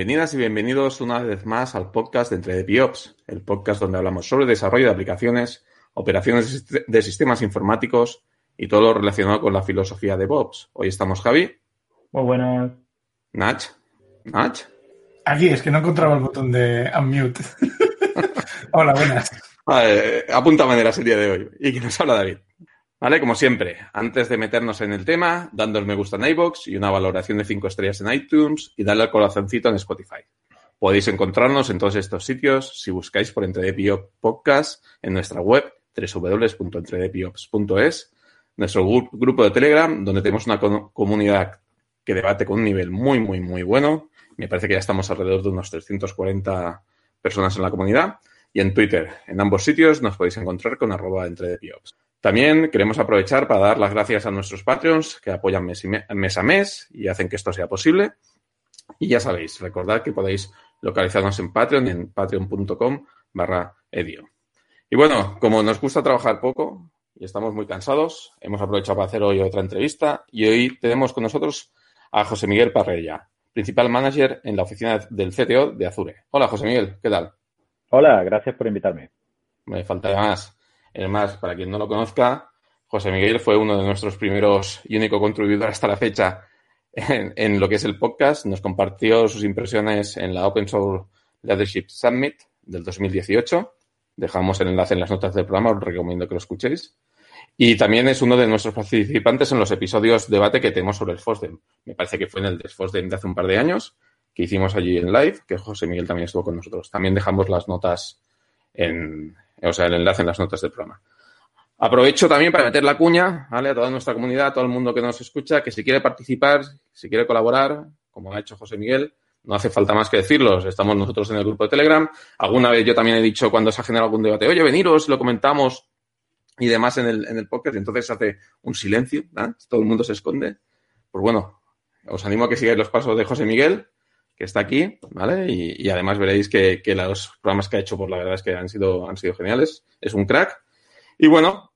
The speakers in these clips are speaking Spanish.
Bienvenidas y bienvenidos una vez más al podcast de Entre Biops, el podcast donde hablamos sobre desarrollo de aplicaciones, operaciones de sistemas informáticos y todo lo relacionado con la filosofía de Bobs. Hoy estamos Javi. Muy buenas. Nach. Nach. Aquí es que no encontraba el botón de unmute. Hola, buenas. Vale, apúntame de la serie de hoy. Y que nos habla David. Vale, como siempre, antes de meternos en el tema, dando el me gusta en iBox y una valoración de 5 estrellas en iTunes y darle al corazoncito en Spotify. Podéis encontrarnos en todos estos sitios si buscáis por Entredepiops Podcast en nuestra web www.entredepiops.es, nuestro grupo de Telegram, donde tenemos una comunidad que debate con un nivel muy, muy, muy bueno. Me parece que ya estamos alrededor de unos 340 personas en la comunidad. Y en Twitter, en ambos sitios, nos podéis encontrar con arroba entredepiops. También queremos aprovechar para dar las gracias a nuestros Patreons que apoyan mes, a mes y hacen que esto sea posible. Y ya sabéis, recordad que podéis localizarnos en Patreon en patreon.com barra edio. Y bueno, como nos gusta trabajar poco y estamos muy cansados, hemos aprovechado para hacer hoy otra entrevista y hoy tenemos con nosotros a José Miguel Parrella, principal manager en la oficina del CTO de Azure. Hola José Miguel, ¿qué tal? Hola, gracias por invitarme. Me falta más. Además, para quien no lo conozca, José Miguel fue uno de nuestros primeros y único contribuidor hasta la fecha en, lo que es el podcast. Nos compartió sus impresiones en la Open Source Leadership Summit del 2018. Dejamos el enlace en las notas del programa, os recomiendo que lo escuchéis. Y también es uno de nuestros participantes en los episodios debate que tenemos sobre el FOSDEM. Me parece que fue en el de FOSDEM de hace un par de años, que hicimos allí en live, que José Miguel también estuvo con nosotros. También dejamos las notas en, o sea, el enlace en las notas del programa. Aprovecho también para meter la cuña. A toda nuestra comunidad, a todo el mundo que nos escucha, que si quiere participar, si quiere colaborar, como ha hecho José Miguel, no hace falta más que decirlos. Estamos nosotros en el grupo de Telegram. Alguna vez yo también he dicho cuando se ha generado algún debate, oye, veniros, lo comentamos y demás en el, en el podcast, y entonces hace un silencio, todo el mundo se esconde. Pues bueno, os animo a que sigáis los pasos de José Miguel que está aquí, ¿vale? Y, además veréis que, los programas que ha hecho, pues la verdad es que han sido, han sido geniales. Es un crack. Y bueno,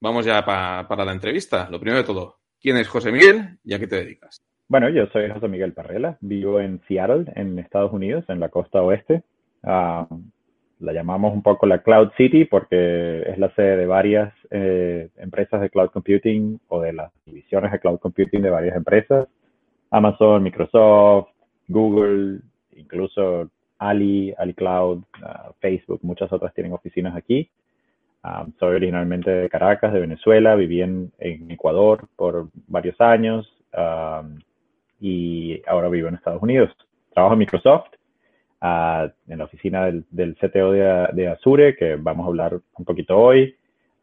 vamos ya para la entrevista. Lo primero de todo, ¿quién es José Miguel y a qué te dedicas? Bueno, yo soy José Miguel Parrela, vivo en Seattle, en Estados Unidos, en la costa oeste. Ah, la llamamos un poco la Cloud City porque es la sede de varias eh, empresas de cloud computing o de las divisiones de cloud computing de varias empresas. Amazon, Microsoft, Google, incluso Ali, Ali Cloud, uh, Facebook, muchas otras tienen oficinas aquí. Um, soy originalmente de Caracas, de Venezuela, viví en, Ecuador por varios años um, y ahora vivo en Estados Unidos. Trabajo en Microsoft, uh, en la oficina del, CTO de, Azure, que vamos a hablar un poquito hoy.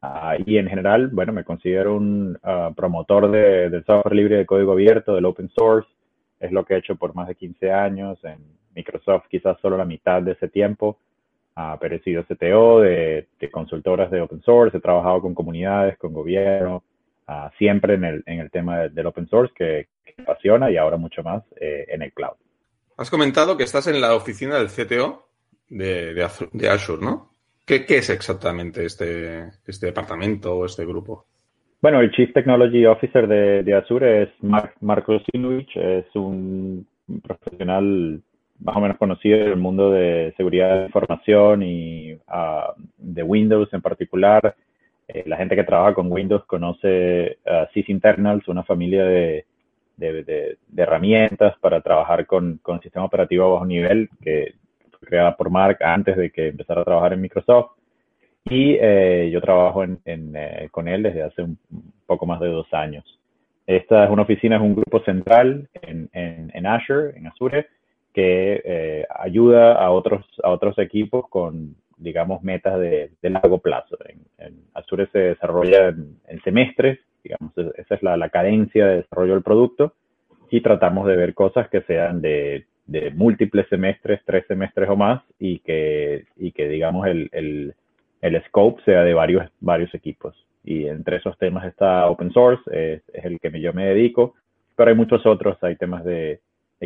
Uh, y en general, bueno, me considero un promotor del software libre de código abierto, del open source es lo que he hecho por más de 15 años. En Microsoft quizás solo la mitad de ese tiempo, uh, pero he sido CTO de, consultoras de open source, he trabajado con comunidades, con gobierno, ah, siempre en el, en el tema del open source que, me apasiona y ahora mucho más eh, en el cloud. Has comentado que estás en la oficina del CTO de, de, Azure, ¿no? ¿Qué, ¿Qué, es exactamente este, este departamento o este grupo? Bueno, el Chief Technology Officer de, Azure es Marco Sinovich, es un profesional más o menos conocido en el mundo de seguridad de información y ah, de Windows en particular. Eh, la gente que trabaja con Windows conoce uh, Sys Internals, una familia de, herramientas para trabajar con, con sistema operativo a bajo nivel que fue creada por Mark antes de que empezara a trabajar en Microsoft. Y eh, yo trabajo en, eh, con él desde hace un poco más de dos años. Esta es una oficina, es un grupo central en, en, Azure, en Azure, que eh, ayuda a otros, a otros equipos con, digamos, metas de, largo plazo. En, Azure se desarrolla en, semestres, digamos, esa es la, la, cadencia de desarrollo del producto, y tratamos de ver cosas que sean de, de múltiples semestres, tres semestres o más, y que, y que digamos, el el scope sea de varios, varios equipos. Y entre esos temas está open source, es, el que yo me dedico, pero hay muchos otros, hay temas de,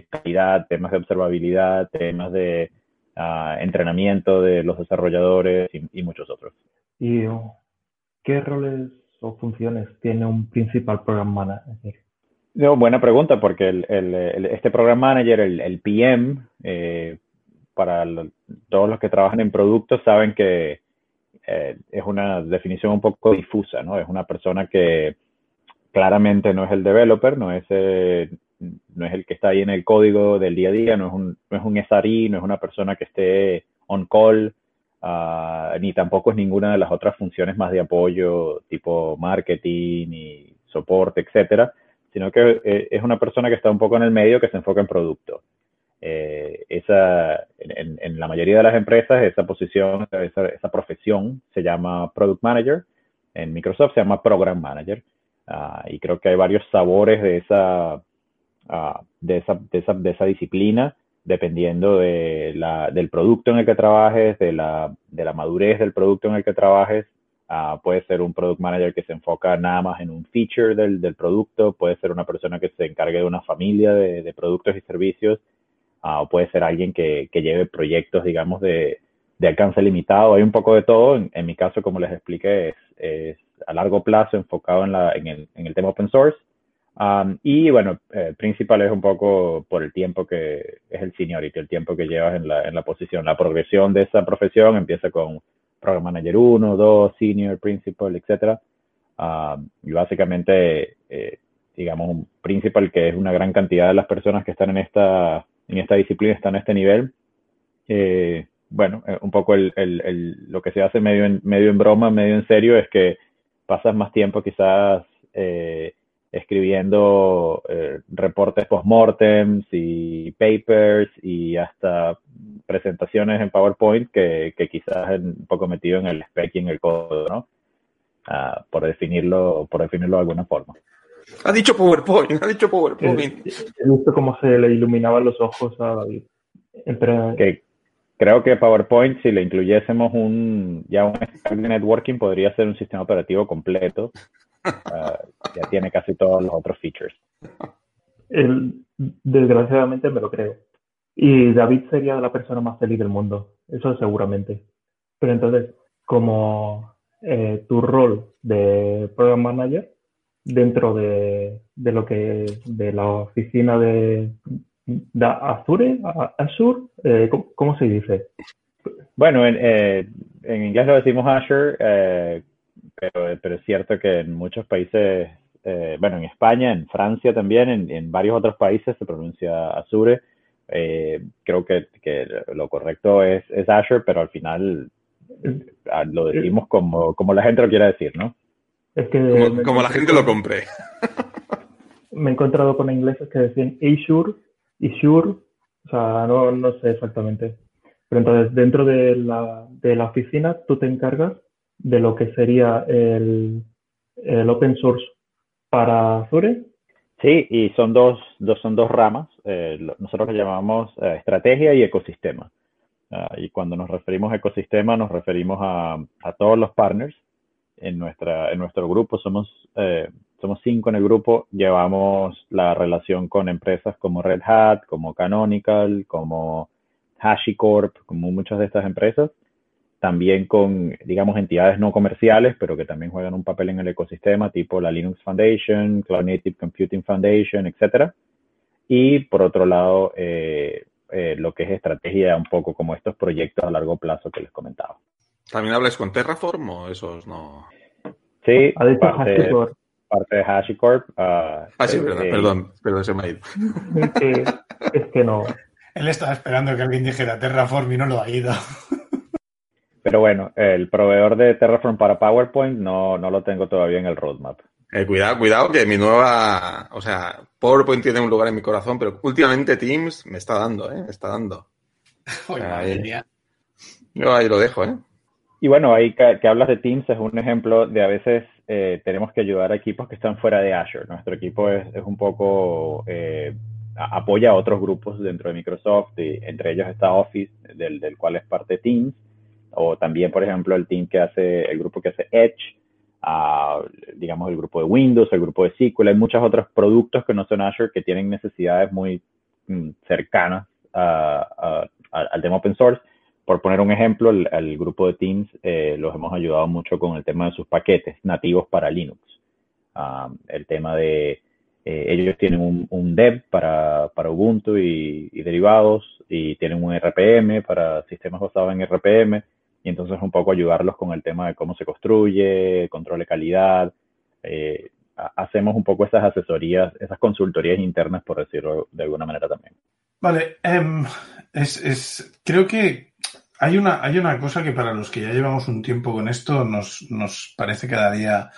calidad, temas de observabilidad, temas de ah, entrenamiento de los desarrolladores y, muchos otros. ¿Y qué roles o funciones tiene un principal program manager? No, buena pregunta, porque el, el, este Program Manager, el, PM, eh, para todos los que trabajan en productos, saben que eh, es una definición un poco difusa, ¿no? Es una persona que claramente no es el developer, no es, eh, no es el que está ahí en el código del día a día, no es un, no es un SRI, no es una persona que esté on call, uh, ni tampoco es ninguna de las otras funciones más de apoyo, tipo marketing y soporte, etcétera, sino que eh, es una persona que está un poco en el medio que se enfoca en producto. Esa, en, en, la mayoría de las empresas, esa posición, esa, profesión se llama Product Manager. En Microsoft se llama Program Manager. Uh, y creo que hay varios sabores de esa, uh, de esa, de esa, de esa disciplina dependiendo de la, del producto en el que trabajes, de la, de la madurez del producto en el que trabajes. Uh, puede ser un product manager que se enfoca nada más en un feature del, del producto, puede ser una persona que se encargue de una familia de productos y servicios, uh, puede ser alguien que, que lleve proyectos, digamos, de, de, alcance limitado. Hay un poco de todo. En, en mi caso, como les expliqué, es, es, a largo plazo enfocado en, la, en, el, en el tema open source Um, y bueno, eh, principal es un poco por el tiempo que es el seniority, el tiempo que llevas en la, en la posición. La progresión de esa profesión empieza con Program Manager 1, 2, Senior, Principal, etc. Um, y básicamente, eh, digamos, un Principal que es una gran cantidad de las personas que están en esta, en esta disciplina, están a este nivel. Eh, bueno, eh, un poco el, el, el, lo que se hace medio en, medio en broma, medio en serio, es que pasas más tiempo quizás eh, escribiendo eh, reportes post-mortems y papers y hasta presentaciones en PowerPoint que, que quizás es un poco metido en el spec y en el código, ¿no? Uh, por definirlo, por definirlo de alguna forma. Ha dicho PowerPoint, ha dicho PowerPoint. Eh, he visto cómo se le iluminaban los ojos a David. Pero... Creo que PowerPoint, si le incluyésemos un ya un networking, podría ser un sistema operativo completo Uh, ya tiene casi todos los otros features. El, desgraciadamente me lo creo. Y David sería la persona más feliz del mundo, eso seguramente. Pero entonces, como eh, tu rol de Program Manager dentro de, de, lo que de la oficina de, de Azure, Azure eh, ¿cómo, se dice? Bueno, en, eh, en inglés lo decimos Azure, eh, pero, pero es cierto que en muchos países, eh, bueno, en España, en Francia también, en, en varios otros países se pronuncia Azure. Eh, creo que, que, lo correcto es, es, Azure, pero al final ah, lo decimos como, como la gente lo quiera decir, ¿no? Es que como, como la gente lo compre. me he encontrado con ingleses que decían Azure y Sure, o sea, no, no sé exactamente. Pero entonces, dentro de la, de la oficina, tú te encargas de lo que sería el, el open source para Azure. Sí, y son dos, dos, son dos ramas. Eh, nosotros lo llamamos eh, estrategia y ecosistema. Uh, y cuando nos referimos a ecosistema, nos referimos a, a todos los partners. En, nuestra, en nuestro grupo somos, eh, somos cinco en el grupo. Llevamos la relación con empresas como Red Hat, como Canonical, como HashiCorp, como muchas de estas empresas también con, digamos, entidades no comerciales, pero que también juegan un papel en el ecosistema, tipo la Linux Foundation, Cloud Native Computing Foundation, etcétera. Y por otro lado, eh, eh, lo que es estrategia, un poco como estos proyectos a largo plazo que les comentaba. ¿También hablas con Terraform o esos no? Sí, parte, parte de HashiCorp. Uh, ah, sí, perdón, eh, perdón, perdón, se me ha ido. Es que, es que no. Él estaba esperando que alguien dijera Terraform y no lo ha ido. Pero bueno, el proveedor de Terraform para PowerPoint no, no lo tengo todavía en el roadmap. Eh, cuidado, cuidado, que mi nueva, o sea, PowerPoint tiene un lugar en mi corazón, pero últimamente Teams me está dando, ¿eh? Me está dando. Oye, ahí, yo ahí lo dejo, ¿eh? Y bueno, ahí que, que hablas de Teams es un ejemplo de a veces eh, tenemos que ayudar a equipos que están fuera de Azure. Nuestro equipo es, es un poco, eh, apoya a otros grupos dentro de Microsoft, entre ellos está Office, del, del cual es parte Teams o también, por ejemplo, el team que hace, el grupo que hace Edge, uh, digamos el grupo de Windows, el grupo de SQL, hay muchos otros productos que no son Azure que tienen necesidades muy mm, cercanas a, al tema open source. Por poner un ejemplo, el grupo de Teams eh, los hemos ayudado mucho con el tema de sus paquetes nativos para Linux. Uh, el tema de Eh, ellos tienen un, un dev para, Ubuntu y, derivados y tienen un RPM para sistemas basados en RPM y entonces un poco ayudarlos con el tema de cómo se construye, control de calidad. Eh, hacemos un poco esas asesorías, esas consultorías internas, por decirlo de alguna manera también. Vale, um, es, es, creo que hay una, hay una cosa que para los que ya llevamos un tiempo con esto nos, nos parece cada día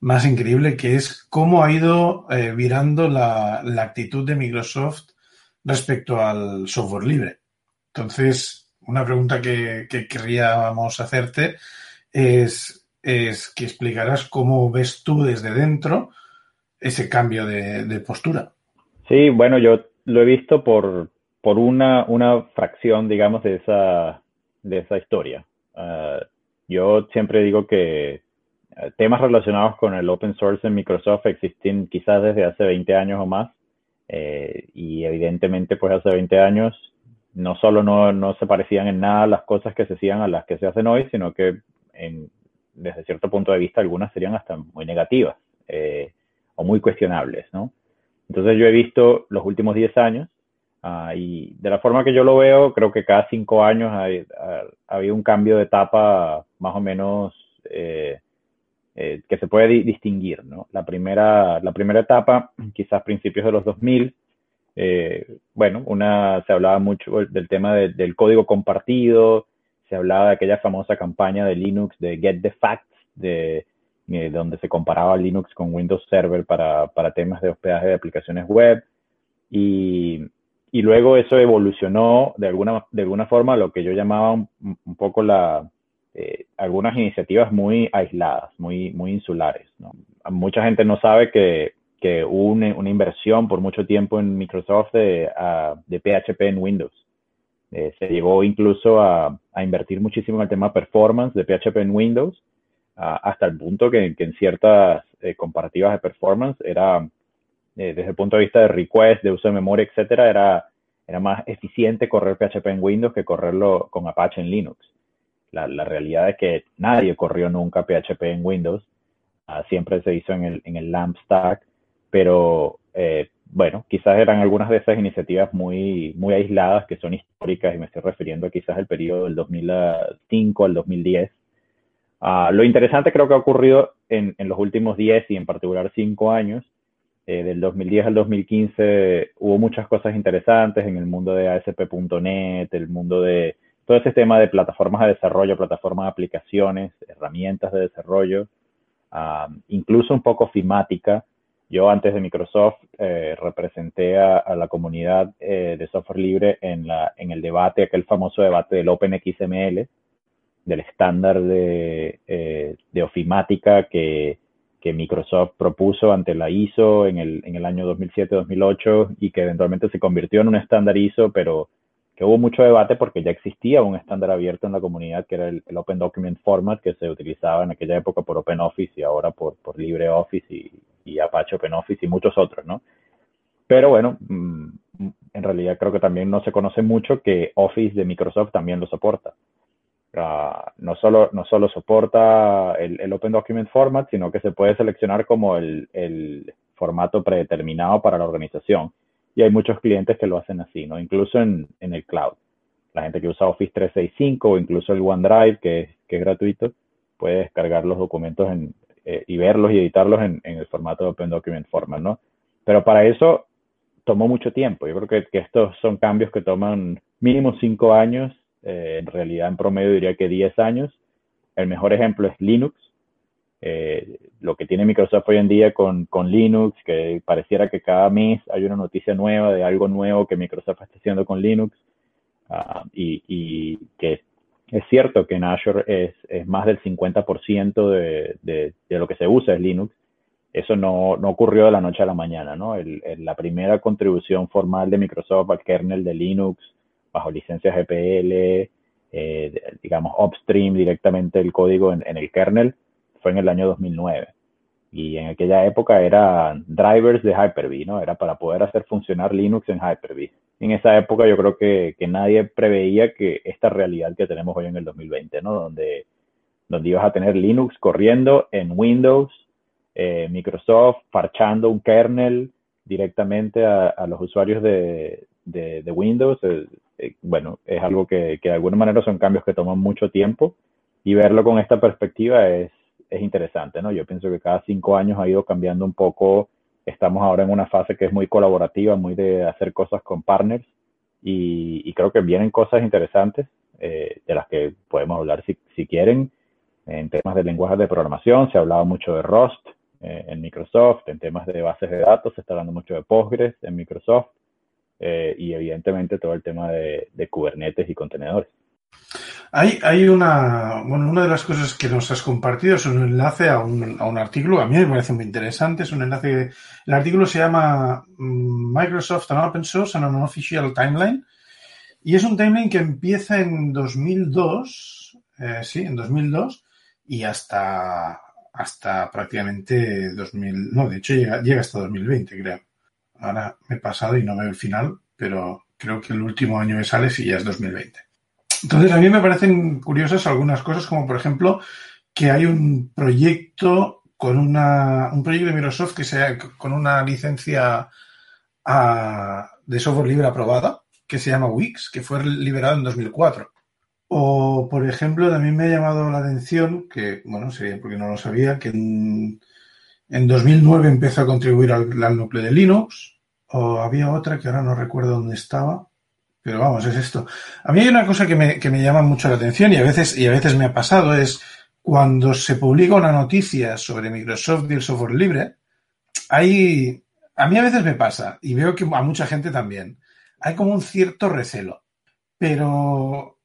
más increíble, que es cómo ha ido eh, virando la, la, actitud de Microsoft respecto al software libre. Entonces, una pregunta que, que querríamos hacerte es, es que explicarás cómo ves tú desde dentro ese cambio de, de postura. Sí, bueno, yo lo he visto por, por una, una fracción, digamos, de esa, de esa historia. Uh, yo siempre digo que temas relacionados con el open source en Microsoft existen quizás desde hace 20 años o más. Eh, y evidentemente, pues hace 20 años no solo no, no, se parecían en nada las cosas que se hacían a las que se hacen hoy, sino que desde cierto punto de vista algunas serían hasta muy negativas eh, o muy cuestionables, ¿no? Entonces yo he visto los últimos 10 años uh, y de la forma que yo lo veo, creo que cada 5 años ha, ha, ha, habido un cambio de etapa más o menos eh, eh, que se puede di distinguir. ¿no? La, primera, la primera etapa, quizás principios de los 2000, eh, bueno, una, se hablaba mucho del tema de, del código compartido, se hablaba de aquella famosa campaña de Linux de Get the Facts, de, de donde se comparaba Linux con Windows Server para, para temas de hospedaje de aplicaciones web. Y, y, luego eso evolucionó de alguna, de alguna forma a lo que yo llamaba un, poco la, eh, algunas iniciativas muy aisladas, muy, muy insulares. Mucha gente no sabe que, que hubo una, inversión por mucho tiempo en Microsoft de, uh, de PHP en Windows. Eh, se llegó incluso a, a, invertir muchísimo en el tema performance de PHP en Windows, uh, hasta el punto que, que en ciertas eh, comparativas de performance era, eh, desde el punto de vista de request, de uso de memoria, etcétera, era, era más eficiente correr PHP en Windows que correrlo con Apache en Linux. La, la, realidad es que nadie corrió nunca PHP en Windows, uh, siempre se hizo en el, en el LAMP stack, pero eh, bueno, quizás eran algunas de esas iniciativas muy, muy aisladas que son históricas y me estoy refiriendo a quizás el periodo del 2005 al 2010. Uh, lo interesante creo que ha ocurrido en, en, los últimos 10 y en particular 5 años. Eh, del 2010 al 2015 hubo muchas cosas interesantes en el mundo de ASP.NET, el mundo de todo ese tema de plataformas de desarrollo, plataformas de aplicaciones, herramientas de desarrollo, incluso un poco fimática. Yo antes de Microsoft eh, representé a, a, la comunidad eh, de software libre en, la, en el debate, aquel famoso debate del OpenXML, del estándar de, eh, de ofimática que, que, Microsoft propuso ante la ISO en el, en el año 2007-2008 y que eventualmente se convirtió en un estándar ISO, pero que hubo mucho debate porque ya existía un estándar abierto en la comunidad que era el, Open Document Format que se utilizaba en aquella época por OpenOffice y ahora por, por LibreOffice y, y Apache OpenOffice y muchos otros, ¿no? Pero bueno, mmm, en realidad creo que también no se conoce mucho que Office de Microsoft también lo soporta. Uh, no, solo, no solo soporta el, el, Open Document Format, sino que se puede seleccionar como el, formato predeterminado para la organización y hay muchos clientes que lo hacen así, ¿no? Incluso en, el cloud. La gente que usa Office 365 o incluso el OneDrive, que, es gratuito, puede descargar los documentos en, eh, y verlos y editarlos en, el formato de Open Document Format, ¿no? Pero para eso tomó mucho tiempo. Yo creo que estos son cambios que toman mínimo cinco años, eh, en realidad en promedio diría que 10 años. El mejor ejemplo es Linux. Eh, lo que tiene Microsoft hoy en día con, con, Linux, que pareciera que cada mes hay una noticia nueva de algo nuevo que Microsoft está haciendo con Linux, uh, y, y, que es cierto que en Azure es, es más del 50% de, de, de, lo que se usa es Linux. Eso no, no ocurrió de la noche a la mañana, ¿no? El, el, la primera contribución formal de Microsoft al kernel de Linux bajo licencia GPL, eh, digamos, upstream directamente el código en, el kernel, fue en el año 2009. Y en aquella época eran drivers de Hyper-V, ¿no? Era para poder hacer funcionar Linux en Hyper-V. En esa época yo creo que, que, nadie preveía que esta realidad que tenemos hoy en el 2020, ¿no? Donde, donde ibas a tener Linux corriendo en Windows, eh, Microsoft parchando un kernel, directamente a, los usuarios de, Windows, bueno, es algo que, que, de alguna manera son cambios que toman mucho tiempo y verlo con esta perspectiva es, es interesante, ¿no? Yo pienso que cada cinco años ha ido cambiando un poco. Estamos ahora en una fase que es muy colaborativa, muy de hacer cosas con partners y, creo que vienen cosas interesantes eh, de las que podemos hablar si, si, quieren. En temas de lenguajes de programación se ha hablado mucho de Rust eh, en Microsoft, en temas de bases de datos se está hablando mucho de Postgres en Microsoft eh, y evidentemente todo el tema de Kubernetes y contenedores. Hay, hay una, bueno, una de las cosas que nos has compartido es un enlace a un, a un artículo, a mí me parece muy interesante, es un enlace, el artículo se llama mm, Microsoft and Open Source and an Official Timeline, y es un timeline que empieza en 2002, eh, sí, en 2002, y hasta, hasta prácticamente 2000, no, de hecho llega, llega hasta 2020, creo. Ahora me he pasado y no veo el final, pero creo que el último año que sale sí ya es 2020. Entonces, a mí me parecen curiosas algunas cosas, como por ejemplo que hay un proyecto con una, un proyecto de Microsoft que sea con una licencia ah, de software libre aprobada, que se llama Wix, que fue liberado en 2004. O, por ejemplo, también me ha llamado la atención, que, bueno, sería porque no lo sabía, que en, 2009 empezó a contribuir al, al núcleo de Linux, o había otra que ahora no recuerdo dónde estaba, pero vamos, es esto. A mí hay una cosa que me, que me llama mucho la atención y a veces, y a veces me ha pasado, es cuando se publica una noticia sobre Microsoft y el software libre, hay, a mí a veces me pasa, y veo que a mucha gente también, hay como un cierto recelo. Pero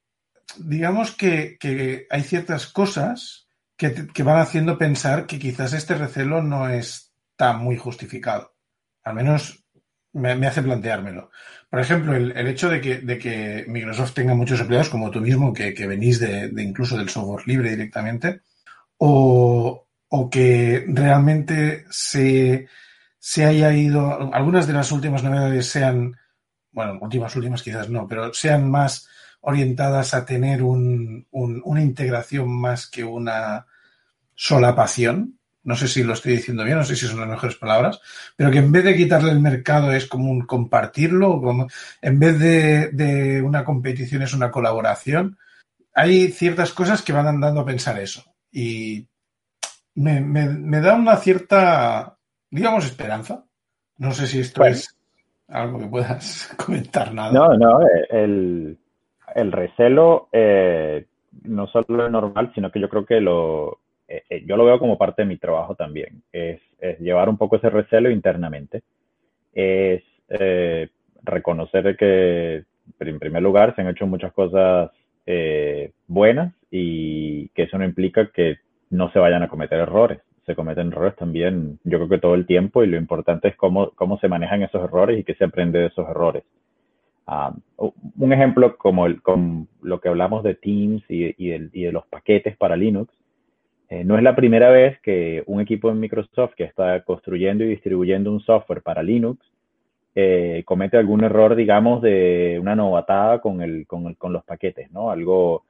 digamos que, que hay ciertas cosas que, van haciendo pensar que quizás este recelo no está muy justificado. Al menos me, hace planteármelo. Por ejemplo, el, hecho de que, de que, Microsoft tenga muchos empleados, como tú mismo, que, venís de, incluso del software libre directamente, o, que realmente se, se, haya ido, algunas de las últimas novedades sean, bueno, últimas, últimas quizás no, pero sean más orientadas a tener un, una integración más que una solapación no sé si lo estoy diciendo bien, no sé si son las mejores palabras, pero que en vez de quitarle el mercado es como un compartirlo, como, en vez de, una competición es una colaboración. Hay ciertas cosas que van andando a pensar eso. Y me, da una cierta, digamos, esperanza. No sé si esto es algo que puedas comentar nada. No, no, el, recelo eh, no solo es normal, sino que yo creo que lo, eh, eh, yo lo veo como parte de mi trabajo también, es, llevar un poco ese recelo internamente, es eh, reconocer que en primer lugar se han hecho muchas cosas buenas y que eso no implica que no se vayan a cometer errores. Se cometen errores también, yo creo que todo el tiempo, y lo importante es cómo, cómo se manejan esos errores y qué se aprende de esos errores. Ah, un ejemplo como, el, lo que hablamos de Teams y, de los paquetes para Linux, eh, no es la primera vez que un equipo de Microsoft que está construyendo y distribuyendo un software para Linux eh, comete algún error, digamos, de una novatada con, el, con, con los paquetes, ¿no? Algo,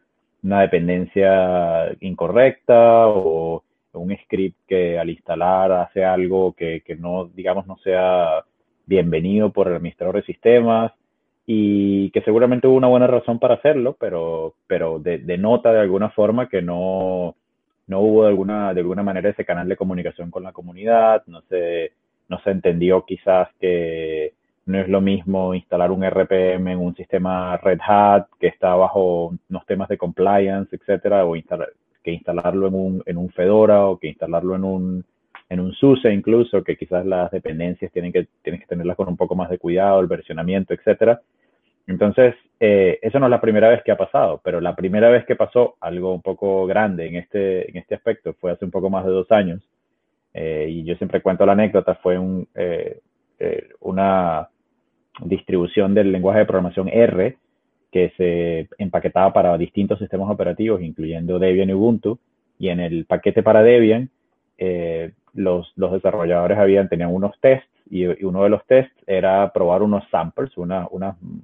una dependencia incorrecta o un script que al instalar hace algo que no, digamos, no sea bienvenido por el administrador de sistemas y que seguramente hubo una buena razón para hacerlo, pero, pero denota de alguna forma que no, no hubo de alguna, de alguna manera ese canal de comunicación con la comunidad, no se, no se entendió quizás que no es lo mismo instalar un RPM en un sistema Red Hat que está bajo unos temas de compliance, etcétera, o que instalarlo en un, en un Fedora o que instalarlo en un, en un SUSE incluso, que quizás las dependencias tienen que, tienen que tenerlas con un poco más de cuidado, el versionamiento, etcétera. Entonces, eh, eso no es la primera vez que ha pasado, pero la primera vez que pasó algo un poco grande en este, en este aspecto fue hace un poco más de dos años. Eh, y yo siempre cuento la anécdota, fue un, eh, una distribución del lenguaje de programación R que se empaquetaba para distintos sistemas operativos, incluyendo Debian y Ubuntu. Y en el paquete para Debian, los, los desarrolladores habían, tenían unos tests y, uno de los tests era probar unos samples, una,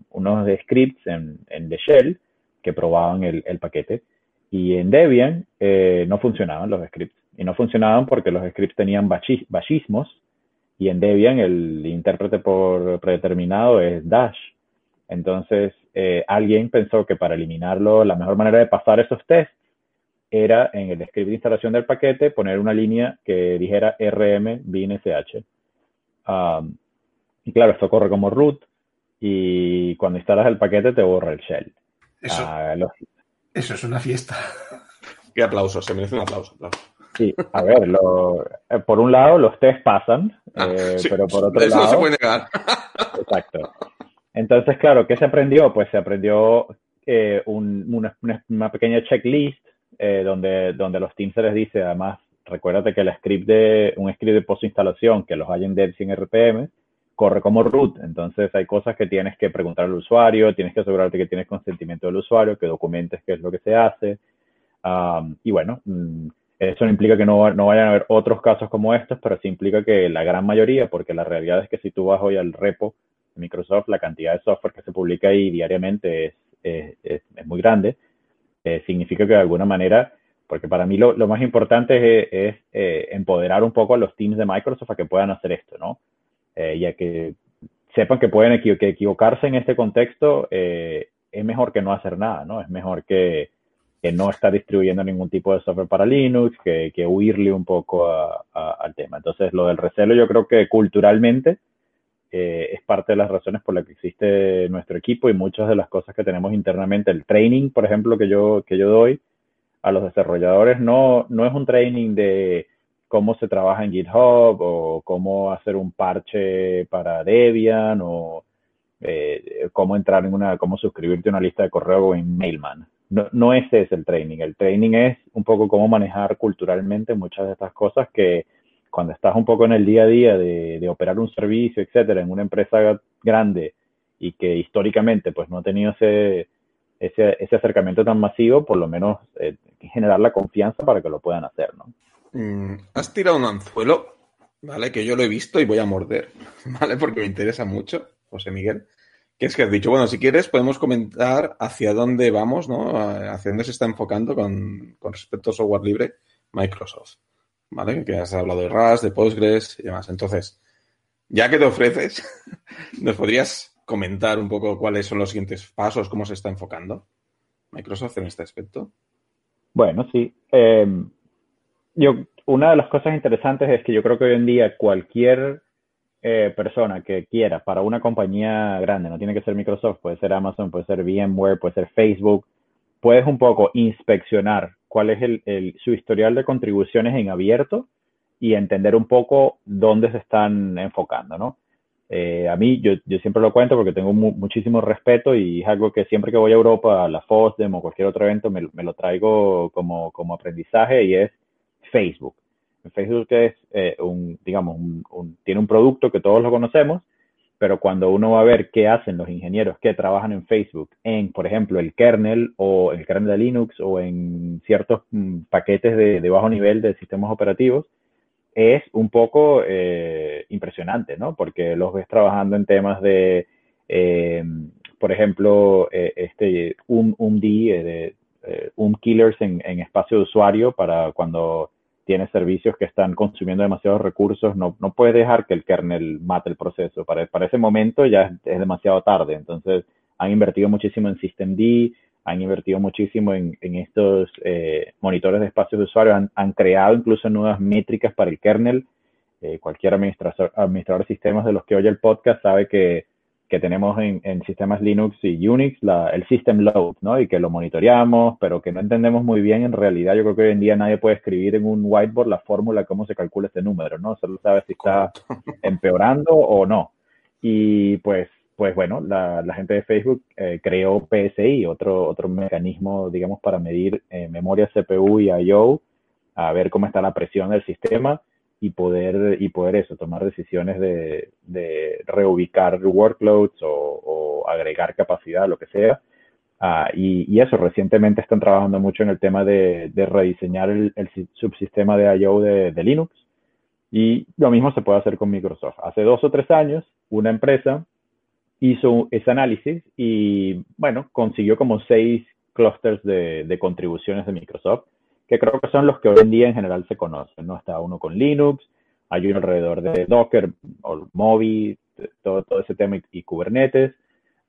unos scripts en, en, The Shell que probaban el, el paquete. Y en Debian eh, no funcionaban los scripts. Y no funcionaban porque los scripts tenían bachismos y en Debian el intérprete por predeterminado es Dash. Entonces, eh, alguien pensó que para eliminarlo, la mejor manera de pasar esos tests era en el script de instalación del paquete poner una línea que dijera rm binsh. Um, y claro, esto corre como root y cuando instalas el paquete te borra el shell. Eso, ah, eso es una fiesta. Qué aplauso, se merece un aplauso. Sí, a ver, eh, por un lado los test pasan, ah, eh, pero por otro eso lado... no se puede negar. Exacto. Entonces, claro, ¿qué se aprendió? Pues se aprendió eh, una, pequeña checklist donde, donde los teams se les dice, además, recuérdate que el script de, un script de post-instalación que los hay en Dev sin RPM, corre como root. Entonces hay cosas que tienes que preguntar al usuario, tienes que asegurarte que tienes consentimiento del usuario, que documentes qué es lo que se hace. y bueno, mm, eso no implica que no, no, vayan a haber otros casos como estos, pero sí implica que la gran mayoría, porque la realidad es que si tú vas hoy al repo de Microsoft, la cantidad de software que se publica ahí diariamente es, es, es, muy grande. Eh, significa que de alguna manera, porque para mí lo, más importante es, eh, empoderar un poco a los teams de Microsoft a que puedan hacer esto, ¿no? eh, ya que sepan que pueden equivocarse en este contexto, eh, es mejor que no hacer nada, ¿no? Es mejor que, que, no estar distribuyendo ningún tipo de software para Linux, que, que huirle un poco al tema. Entonces, lo del recelo yo creo que culturalmente eh, es parte de las razones por las que existe nuestro equipo y muchas de las cosas que tenemos internamente. El training, por ejemplo, que yo, que yo doy a los desarrolladores no, no es un training de cómo se trabaja en GitHub o cómo hacer un parche para Debian o eh, cómo entrar en una, cómo suscribirte a una lista de correo en Mailman. No, no ese es el training. El training es un poco cómo manejar culturalmente muchas de estas cosas que cuando estás un poco en el día a día de, operar un servicio, etcétera, en una empresa grande y que históricamente pues no ha tenido ese, ese, ese acercamiento tan masivo, por lo menos eh, generar la confianza para que lo puedan hacer, ¿no? Mm, has tirado un anzuelo, ¿vale? Que yo lo he visto y voy a morder, ¿vale? Porque me interesa mucho, José Miguel. Que es que has dicho, bueno, si quieres podemos comentar hacia dónde vamos, ¿no? Hacia dónde se está enfocando con, respecto a software libre Microsoft, ¿vale? Que has hablado de RAS, de Postgres y demás. Entonces, ya que te ofreces, ¿nos podrías comentar un poco cuáles son los siguientes pasos, cómo se está enfocando Microsoft en este aspecto? Bueno, sí. Eh, yo, una de las cosas interesantes es que yo creo que hoy en día cualquier eh, persona que quiera para una compañía grande, no tiene que ser Microsoft, puede ser Amazon, puede ser VMware, puede ser Facebook, puedes un poco inspeccionar cuál es el, su historial de contribuciones en abierto y entender un poco dónde se están enfocando, ¿no? Eh, a mí, yo, yo, siempre lo cuento porque tengo muchísimo respeto y es algo que siempre que voy a Europa, a la FOSDEM o cualquier otro evento, me, lo traigo como, como aprendizaje y es Facebook. Facebook es eh, un, digamos, un, tiene un producto que todos lo conocemos, pero cuando uno va a ver qué hacen los ingenieros que trabajan en Facebook, en, por ejemplo, el kernel o el kernel de Linux o en ciertos mm, paquetes de, bajo nivel de sistemas operativos, es un poco eh, impresionante, ¿no? Porque los ves trabajando en temas de, eh, por ejemplo, este, un, un de, un killers en, en espacio de usuario para cuando tienes servicios que están consumiendo demasiados recursos, no, no puedes dejar que el kernel mate el proceso. Para, ese momento ya es, demasiado tarde. Entonces, han invertido muchísimo en Systemd, han invertido muchísimo en, en estos eh, monitores de espacios de usuario, han, han, creado incluso nuevas métricas para el kernel. Eh, cualquier administrador, administrador de sistemas de los que oye el podcast sabe que que tenemos en, en, sistemas Linux y Unix, la, el system load, ¿no? Y que lo monitoreamos, pero que no entendemos muy bien en realidad. Yo creo que hoy en día nadie puede escribir en un whiteboard la fórmula cómo se calcula este número, ¿no? Solo sabe si está empeorando o no. Y pues, pues bueno, la, la gente de Facebook eh, creó PSI, otro, otro mecanismo, digamos, para medir eh, memoria CPU y I.O., a ver cómo está la presión del sistema y poder, y poder eso, tomar decisiones de, de reubicar workloads o, agregar capacidad, lo que sea. Ah, y, y, eso, recientemente están trabajando mucho en el tema de, de rediseñar el, el, subsistema de I.O. De, de, Linux. Y lo mismo se puede hacer con Microsoft. Hace dos o tres años, una empresa hizo ese análisis y, bueno, consiguió como seis clusters de, de contribuciones de Microsoft que creo que son los que hoy en día en general se conocen, ¿no? Está uno con Linux, hay uno alrededor de Docker, o Mobi, todo, ese tema y, Kubernetes.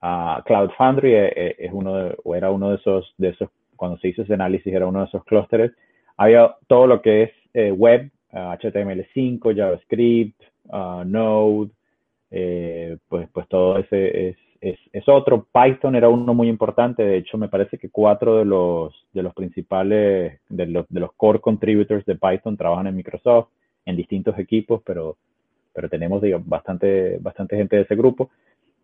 Uh, Cloud Foundry eh, eh, es uno o era uno de esos, de esos, cuando se hizo ese análisis, era uno de esos clústeres. Había todo lo que es eh, web, HTML5, JavaScript, Node, pues, pues todo ese es, es, otro. Python era uno muy importante. De hecho, me parece que cuatro de los, de los principales, de los, core contributors de Python trabajan en Microsoft, en distintos equipos, pero, pero tenemos digamos, bastante, bastante gente de ese grupo.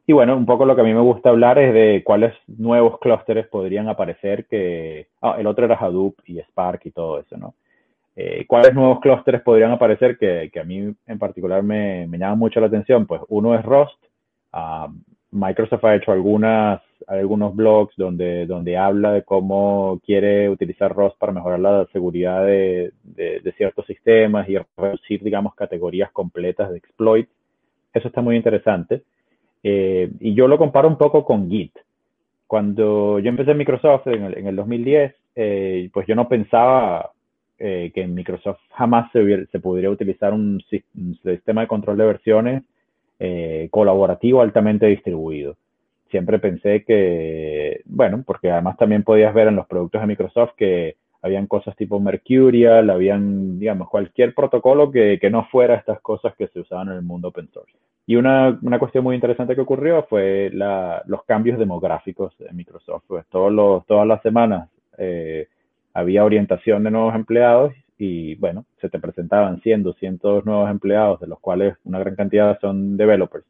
Y bueno, un poco lo que a mí me gusta hablar es de cuáles nuevos clústeres podrían aparecer que... Ah, el otro era Hadoop y Spark y todo eso, ¿no? Eh, ¿Cuáles nuevos clústeres podrían aparecer que, que, a mí en particular me, me llama mucho la atención? Pues uno es Rust. Uh, Microsoft ha hecho algunas, algunos blogs donde, donde habla de cómo quiere utilizar Rust para mejorar la seguridad de, de, ciertos sistemas y reducir, digamos, categorías completas de exploits. Eso está muy interesante. Eh, y yo lo comparo un poco con Git. Cuando yo empecé en Microsoft en el, en el 2010, eh, pues yo no pensaba eh, que en Microsoft jamás se, hubiera, se pudiera utilizar un sistema de control de versiones eh, colaborativo altamente distribuido. Siempre pensé que, bueno, porque además también podías ver en los productos de Microsoft que habían cosas tipo Mercurial, habían, digamos, cualquier protocolo que, no fuera estas cosas que se usaban en el mundo open source. Y una, una cuestión muy interesante que ocurrió fue la, los cambios demográficos de Microsoft. Pues todas las semanas eh, había orientación de nuevos empleados y bueno, se te presentaban 100, 200 nuevos empleados, de los cuales una gran cantidad son developers,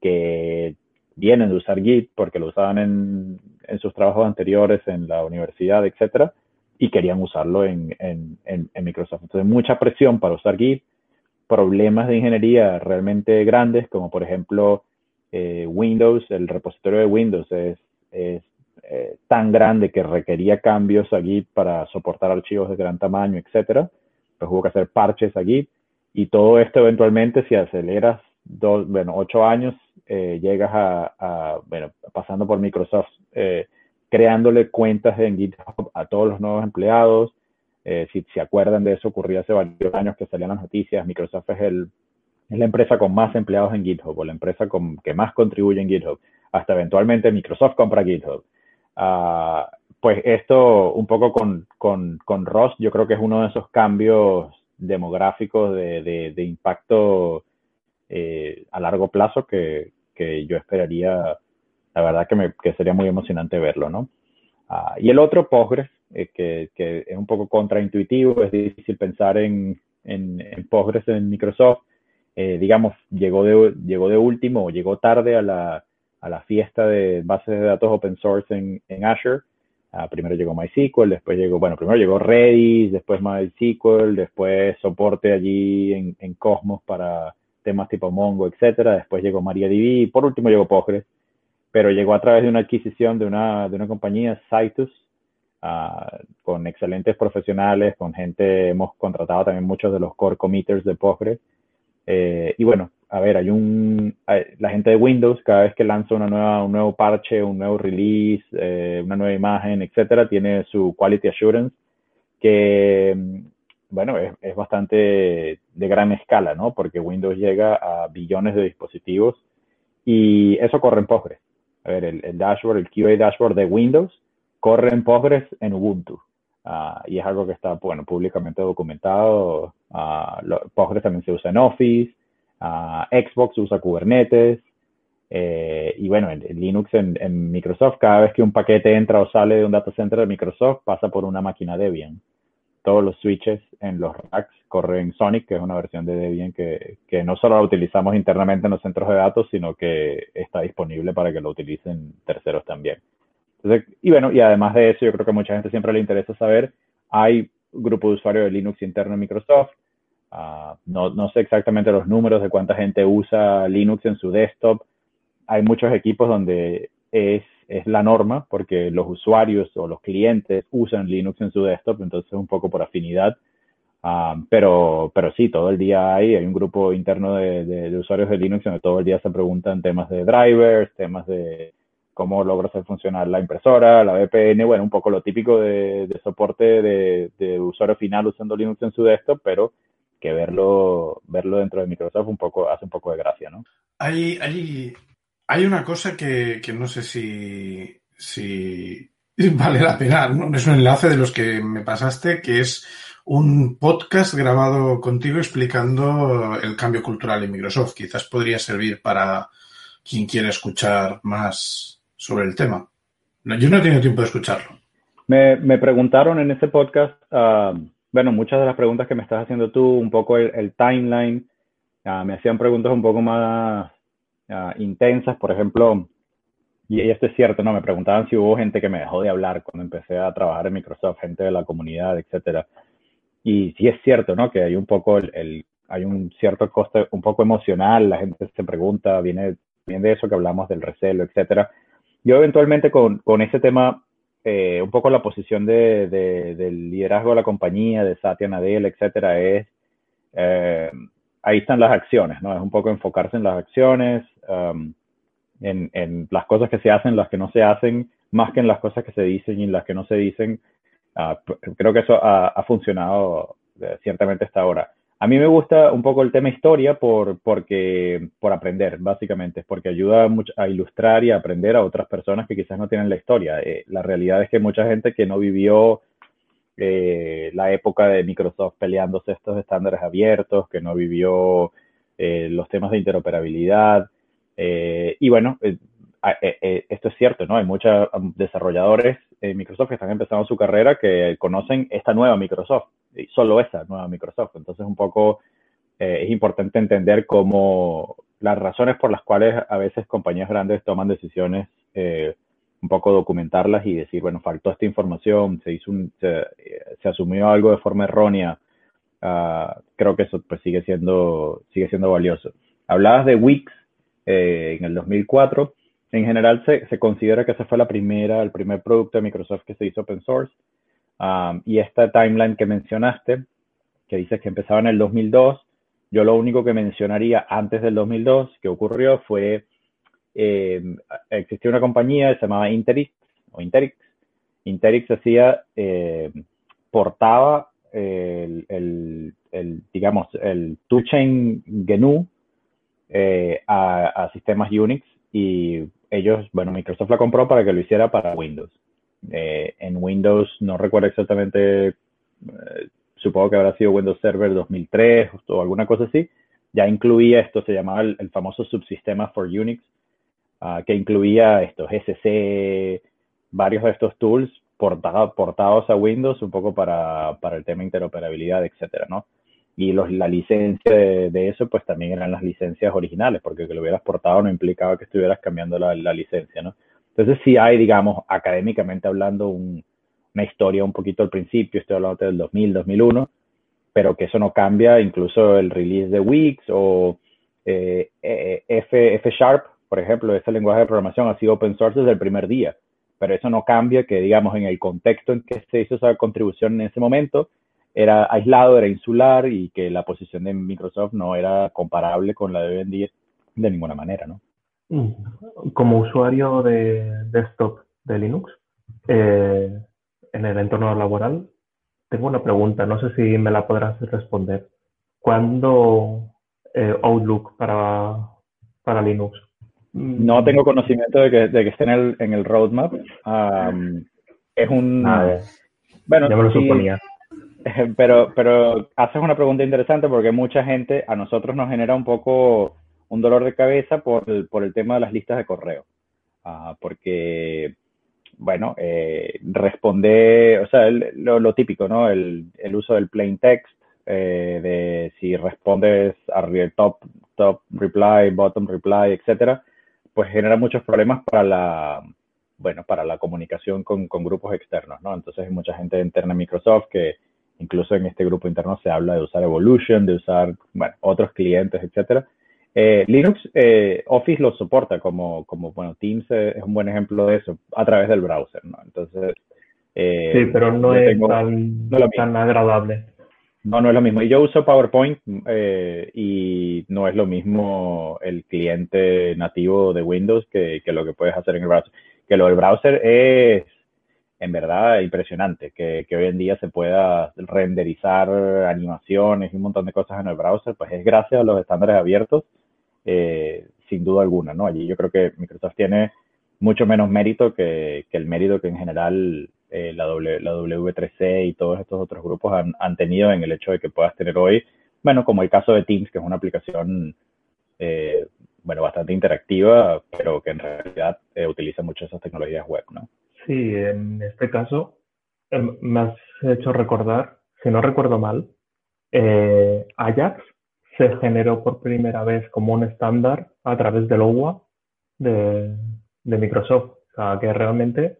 que vienen de usar Git porque lo usaban en, en sus trabajos anteriores en la universidad, etcétera, y querían usarlo en, en, en, Microsoft. Entonces, mucha presión para usar Git, problemas de ingeniería realmente grandes, como por ejemplo eh, Windows, el repositorio de Windows es, es eh, tan grande que requería cambios a Git para soportar archivos de gran tamaño, etcétera. Pues hubo que hacer parches a Git y todo esto eventualmente si aceleras dos, bueno, ocho años, eh, llegas a, bueno, pasando por Microsoft, eh, creándole cuentas en GitHub a todos los nuevos empleados. si se acuerdan de eso, ocurrió hace varios años que salían las noticias. Microsoft es, el, es la empresa con más empleados en GitHub o la empresa con, que más contribuye en GitHub. Hasta eventualmente Microsoft compra GitHub. Uh, pues esto un poco con, con, con, Ross, yo creo que es uno de esos cambios demográficos de, de, impacto eh, a largo plazo que, que, yo esperaría, la verdad que, me, que sería muy emocionante verlo, ¿no? Uh, y el otro, Postgres, eh, que, que, es un poco contraintuitivo, es difícil pensar en, en, en Postgres en Microsoft, eh, digamos, llegó de, llegó de último o llegó tarde a la, a la fiesta de bases de datos open source en, Azure. Uh, primero llegó MySQL, después llegó, bueno, primero llegó Redis, después MySQL, después soporte allí en, en Cosmos para temas tipo Mongo, etcétera. Después llegó MariaDB y por último llegó Postgres. Pero llegó a través de una adquisición de una, de una compañía, Citus, uh, con excelentes profesionales, con gente, hemos contratado también muchos de los core committers de Postgres. Eh, y bueno, a ver, hay un, la gente de Windows, cada vez que lanza una nueva, un nuevo parche, un nuevo release, eh, una nueva imagen, etcétera, tiene su quality assurance, que, bueno, es, es, bastante de gran escala, ¿no? Porque Windows llega a billones de dispositivos y eso corre en Postgres. A ver, el, el dashboard, el QA dashboard de Windows corre en Postgres en Ubuntu. Uh, y es algo que está, bueno, públicamente documentado. Uh, Postgres también se usa en Office. Xbox usa Kubernetes. Eh, y bueno, en, Linux, en, Microsoft, cada vez que un paquete entra o sale de un data center de Microsoft, pasa por una máquina Debian. Todos los switches en los racks corren Sonic, que es una versión de Debian que, que no solo la utilizamos internamente en los centros de datos, sino que está disponible para que lo utilicen terceros también. Y bueno, y además de eso, yo creo que a mucha gente siempre le interesa saber, hay grupo de usuarios de Linux interno en Microsoft, Uh, no, no, sé exactamente los números de cuánta gente usa Linux en su desktop. Hay muchos equipos donde es, es, la norma porque los usuarios o los clientes usan Linux en su desktop, entonces es un poco por afinidad. Uh, pero, pero sí, todo el día hay, hay un grupo interno de, de, usuarios de Linux donde todo el día se preguntan temas de drivers, temas de cómo logra hacer funcionar la impresora, la VPN, bueno, un poco lo típico de, de soporte de usuario final usando Linux en su desktop, pero que verlo, verlo dentro de Microsoft un poco, hace un poco de gracia, ¿no? Hay, hay, hay una cosa que, que no sé si, si vale la pena. Es un enlace de los que me pasaste, que es un podcast grabado contigo explicando el cambio cultural en Microsoft. Quizás podría servir para quien quiera escuchar más sobre el tema. yo no he tenido tiempo de escucharlo. Me, me preguntaron en ese podcast, uh, bueno, muchas de las preguntas que me estás haciendo tú, un poco el, timeline, uh, me hacían preguntas un poco más uh, intensas, por ejemplo, y, esto es cierto, ¿no? Me preguntaban si hubo gente que me dejó de hablar cuando empecé a trabajar en Microsoft, gente de la comunidad, etcétera. Y sí es cierto, ¿no? Que hay un poco el, hay un cierto coste un poco emocional, la gente se pregunta, viene, viene de eso que hablamos del recelo, etcétera. Yo eventualmente con, con ese tema, eh, un poco la posición de, de, del liderazgo de la compañía, de Satya Nadella, etcétera, es, eh, ahí están las acciones, ¿no? Es un poco enfocarse en las acciones, um, en, en, las cosas que se hacen, las que no se hacen, más que en las cosas que se dicen y en las que no se dicen. Uh, creo que eso ha, funcionado uh, ciertamente hasta ahora. A mí me gusta un poco el tema historia por, porque, por aprender, básicamente, porque ayuda mucho a ilustrar y a aprender a otras personas que quizás no tienen la historia. Eh, la realidad es que mucha gente que no vivió eh, la época de Microsoft peleándose estos estándares abiertos, que no vivió eh, los temas de interoperabilidad, eh, y bueno, eh, esto es cierto, ¿no? Hay muchos um, desarrolladores en Microsoft que están empezando su carrera que conocen esta nueva Microsoft, y solo esa nueva Microsoft. Entonces, un poco es importante entender cómo las razones por las cuales a veces compañías grandes toman decisiones, un poco documentarlas y decir, bueno, faltó esta información, se hizo un, se, asumió algo de forma errónea. Uh, creo que eso pues sigue siendo, sigue siendo valioso. Hablabas de Wix, eh, en el 2004. En general se, se, considera que esa fue la primera, el primer producto de Microsoft que se hizo open source. Um, y esta timeline que mencionaste, que dice que empezaba en el 2002, yo lo único que mencionaría antes del 2002 que ocurrió fue, eh, existía una compañía que se llamaba Interix, o Interix. Interix hacía, eh, portaba el, el, el, digamos, el toolchain GNU eh, a, sistemas Unix y ellos, bueno, Microsoft la compró para que lo hiciera para Windows. Eh, en Windows, no recuerdo exactamente, eh, supongo que habrá sido Windows Server 2003 o alguna cosa así, ya incluía esto, se llamaba el, famoso subsistema for Unix, ah, que incluía estos SC, varios de estos tools portados a Windows un poco para, para el tema interoperabilidad, etcétera, ¿no? Y los, la licencia de, eso pues también eran las licencias originales, porque que lo hubieras portado no implicaba que estuvieras cambiando la, la licencia, ¿no? Entonces sí hay, digamos, académicamente hablando, una historia un poquito al principio, estoy hablando del 2000, 2001, pero que eso no cambia incluso el release de Wix o eh, eh, F, F Sharp, por ejemplo, ese lenguaje de programación ha sido open source desde el primer día, pero eso no cambia que, digamos, en el contexto en que se hizo esa contribución en ese momento, era aislado, era insular y que la posición de Microsoft no era comparable con la de hoy en día de ninguna manera, ¿no? Mm. Como usuario de desktop de Linux, eh, en el entorno laboral, tengo una pregunta, no sé si me la podrás responder. ¿Cuándo eh, Outlook para, para Linux? No tengo conocimiento de que, de que esté en el, en el roadmap. es un... bueno, ya me lo suponía. Pero, pero haces una pregunta interesante porque mucha gente, a nosotros nos genera un poco un dolor de cabeza por el, por el tema de las listas de correo. Uh, porque, bueno, eh, responde, o sea, lo, típico, ¿no? El, el, uso del plain text, eh, de si respondes a top, top reply, bottom reply, etcétera, pues genera muchos problemas para la, bueno, para la comunicación con, con grupos externos, ¿no? Entonces hay mucha gente interna en Microsoft que incluso en este grupo interno se habla de usar Evolution, de usar bueno, otros clientes, etcétera. Eh, Linux, eh, Office lo soporta como, como, bueno, Teams es un buen ejemplo de eso, a través del browser, ¿no? Entonces... Eh, sí, pero no es tan, no tan agradable. No, no es lo mismo. Y yo uso PowerPoint y no es lo mismo el cliente nativo de Windows que, que, lo que puedes hacer en el browser. Que lo del browser es en verdad impresionante, que, hoy en día se pueda renderizar animaciones y un montón de cosas en el browser, pues es gracias a los estándares abiertos, eh, sin duda alguna, ¿no? Allí yo creo que Microsoft tiene mucho menos mérito que, que el mérito que en general eh, la, w, la W3C y todos estos otros grupos han, han, tenido en el hecho de que puedas tener hoy, bueno, como el caso de Teams, que es una aplicación, eh, bueno, bastante interactiva, pero que en realidad eh, utiliza mucho esas tecnologías web, ¿no? Sí, en este caso em, me has hecho recordar, si no recuerdo mal, eh, Ajax se generó por primera vez como un estándar a través del OWA de, de Microsoft. O sea, que realmente,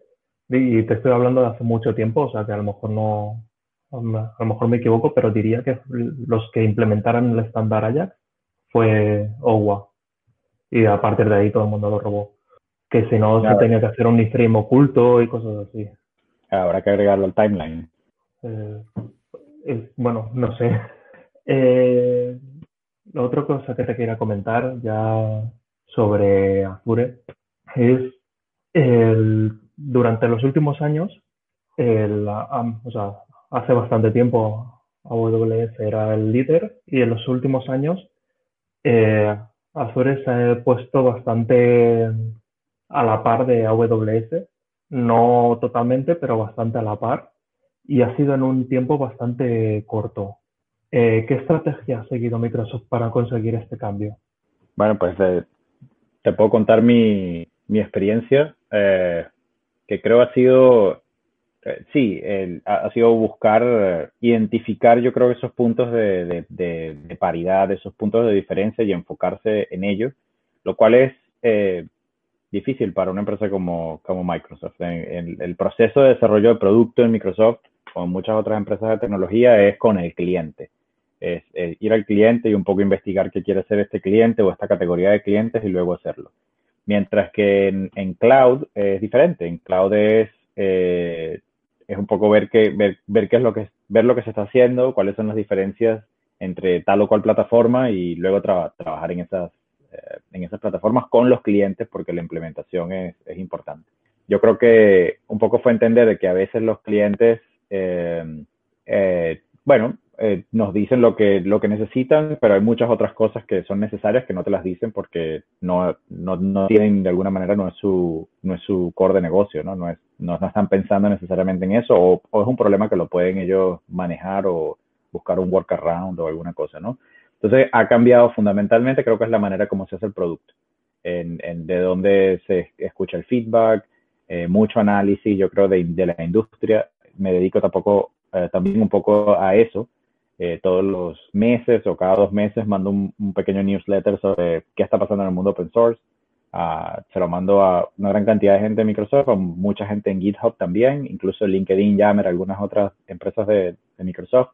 y te estoy hablando de hace mucho tiempo, o sea, que a lo mejor no, a lo mejor me equivoco, pero diría que los que implementaron el estándar Ajax fue OWA. Y a partir de ahí todo el mundo lo robó. Que si no, se tenía que hacer un iframe oculto y cosas así. Habrá que agregarlo al timeline. Eh, eh, bueno, no sé. Eh, otra cosa que te quería comentar ya sobre Azure es el, durante los últimos años, el, um, o sea, hace bastante tiempo AWS era el líder y en los últimos años eh, Azure se ha puesto bastante a la par de AWS, no totalmente, pero bastante a la par y ha sido en un tiempo bastante corto. Eh, ¿Qué estrategia ha seguido Microsoft para conseguir este cambio? Bueno, pues eh, te puedo contar mi, mi experiencia, eh, que creo ha sido, sí, ha, sido buscar, identificar yo creo esos puntos de, de, paridad, esos puntos de diferencia y enfocarse en ellos, lo cual es difícil para una empresa como, como Microsoft. En, en, el proceso de desarrollo de producto en Microsoft, como muchas otras empresas de tecnología, es con el cliente. Es, ir al cliente y un poco investigar qué quiere hacer este cliente o esta categoría de clientes y luego hacerlo. Mientras que en, en cloud es diferente. En cloud es, eh, es un poco ver qué, ver, ver qué es lo que, ver lo que se está haciendo, cuáles son las diferencias entre tal o cual plataforma y luego tra trabajar en esas, en esas plataformas con los clientes porque la implementación es, es, importante. Yo creo que un poco fue entender de que a veces los clientes, eh, eh bueno, eh, nos dicen lo que, lo que necesitan, pero hay muchas otras cosas que son necesarias que no te las dicen porque no, no, no tienen, de alguna manera, no es su, no es su core de negocio, ¿no? No, es, no, no están pensando necesariamente en eso o, o, es un problema que lo pueden ellos manejar o buscar un workaround o alguna cosa, ¿no? Entonces, ha cambiado fundamentalmente, creo que es la manera como se hace el producto, en, en de dónde se escucha el feedback, eh, mucho análisis, yo creo, de, la industria. Me dedico tampoco, eh, también un poco a eso, eh, todos los meses o cada dos meses mando un, pequeño newsletter sobre qué está pasando en el mundo open source. Uh, se lo mando a una gran cantidad de gente de Microsoft, a mucha gente en GitHub también, incluso LinkedIn, Yammer, algunas otras empresas de, Microsoft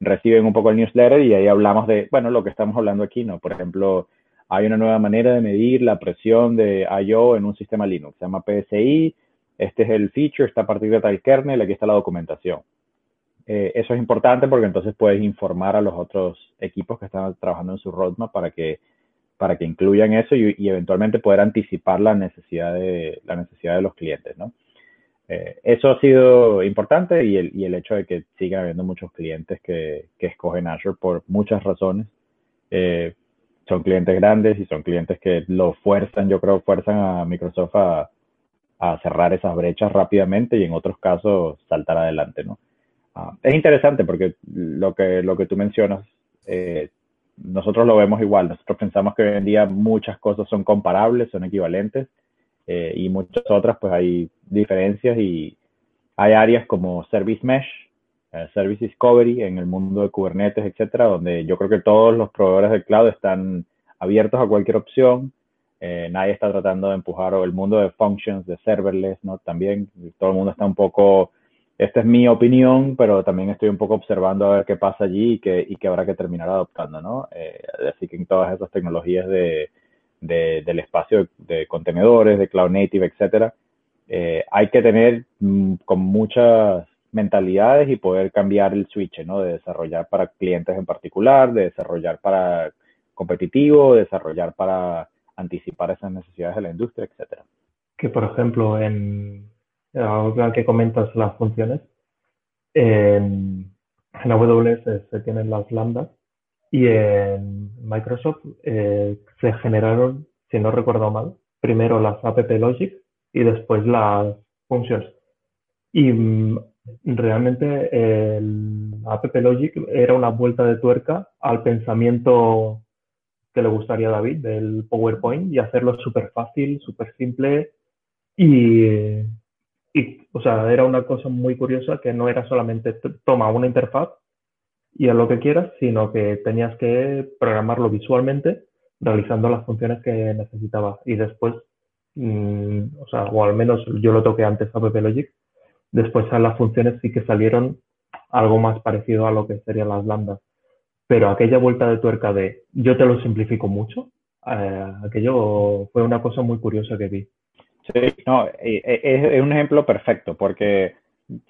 reciben un poco el newsletter y ahí hablamos de, bueno, lo que estamos hablando aquí, ¿no? Por ejemplo, hay una nueva manera de medir la presión de I.O. en un sistema Linux, se llama PSI, este es el feature, está a partir de tal kernel, aquí está la documentación eh, eso es importante porque entonces puedes informar a los otros equipos que están trabajando en su roadmap para que, para que incluyan eso y, y eventualmente poder anticipar la necesidad de, la necesidad de los clientes, ¿no? Eh, eso ha sido importante y el, y el hecho de que sigan habiendo muchos clientes que, que escogen Azure por muchas razones. Eh, son clientes grandes y son clientes que lo fuerzan, yo creo, fuerzan a Microsoft a, a cerrar esas brechas rápidamente y en otros casos saltar adelante, ¿no? Uh, es interesante porque lo que, lo que tú mencionas, eh, nosotros lo vemos igual. Nosotros pensamos que hoy en día muchas cosas son comparables, son equivalentes, eh, y muchas otras pues hay diferencias y hay áreas como Service Mesh, eh, Service Discovery en el mundo de Kubernetes, etcétera, donde yo creo que todos los proveedores de cloud están abiertos a cualquier opción. Eh, nadie está tratando de empujar el mundo de functions, de serverless, ¿no? También todo el mundo está un poco esta es mi opinión, pero también estoy un poco observando a ver qué pasa allí y que, y que habrá que terminar adoptando, ¿no? Eh, así que en todas esas tecnologías de, de, del espacio de contenedores, de cloud native, etcétera, eh, hay que tener mm, con muchas mentalidades y poder cambiar el switch, ¿no? De desarrollar para clientes en particular, de desarrollar para competitivo, de desarrollar para anticipar esas necesidades de la industria, etcétera. Que, por ejemplo, en ahora que comentas las funciones, en, AWS se tienen las lambdas y en Microsoft eh, se generaron, si no recuerdo mal, primero las app logic y después las functions. Y mm, realmente el app logic era una vuelta de tuerca al pensamiento que le gustaría a David del PowerPoint y hacerlo súper fácil, súper simple y, y, o sea, era una cosa muy curiosa que no era solamente toma una interfaz y a lo que quieras, sino que tenías que programarlo visualmente realizando las funciones que necesitabas y después, mm, o sea, o al menos yo lo toqué antes a Logic, después a las funciones sí que salieron algo más parecido a lo que serían las lambdas. Pero aquella vuelta de tuerca de yo te lo simplifico mucho, eh, aquello fue una cosa muy curiosa que vi. Sí, no, es, un ejemplo perfecto porque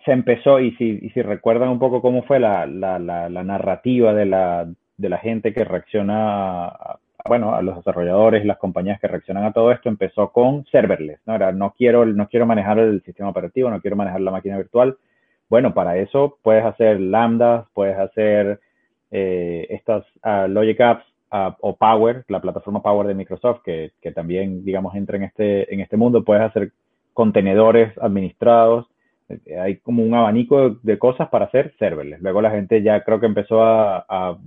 se empezó, y si, y si recuerdan un poco cómo fue la, narrativa de la, gente que reacciona a, bueno, a los desarrolladores las compañías que reaccionan a todo esto, empezó con serverless, ¿no? Era, no quiero, no quiero manejar el sistema operativo, no quiero manejar la máquina virtual. Bueno, para eso puedes hacer lambdas, puedes hacer eh, estas uh, Logic Apps uh, o Power, la plataforma Power de Microsoft, que, que, también, digamos, entra en este, en este mundo, puedes hacer contenedores administrados, hay como un abanico de, cosas para hacer serverless. Luego la gente ya creo que empezó a,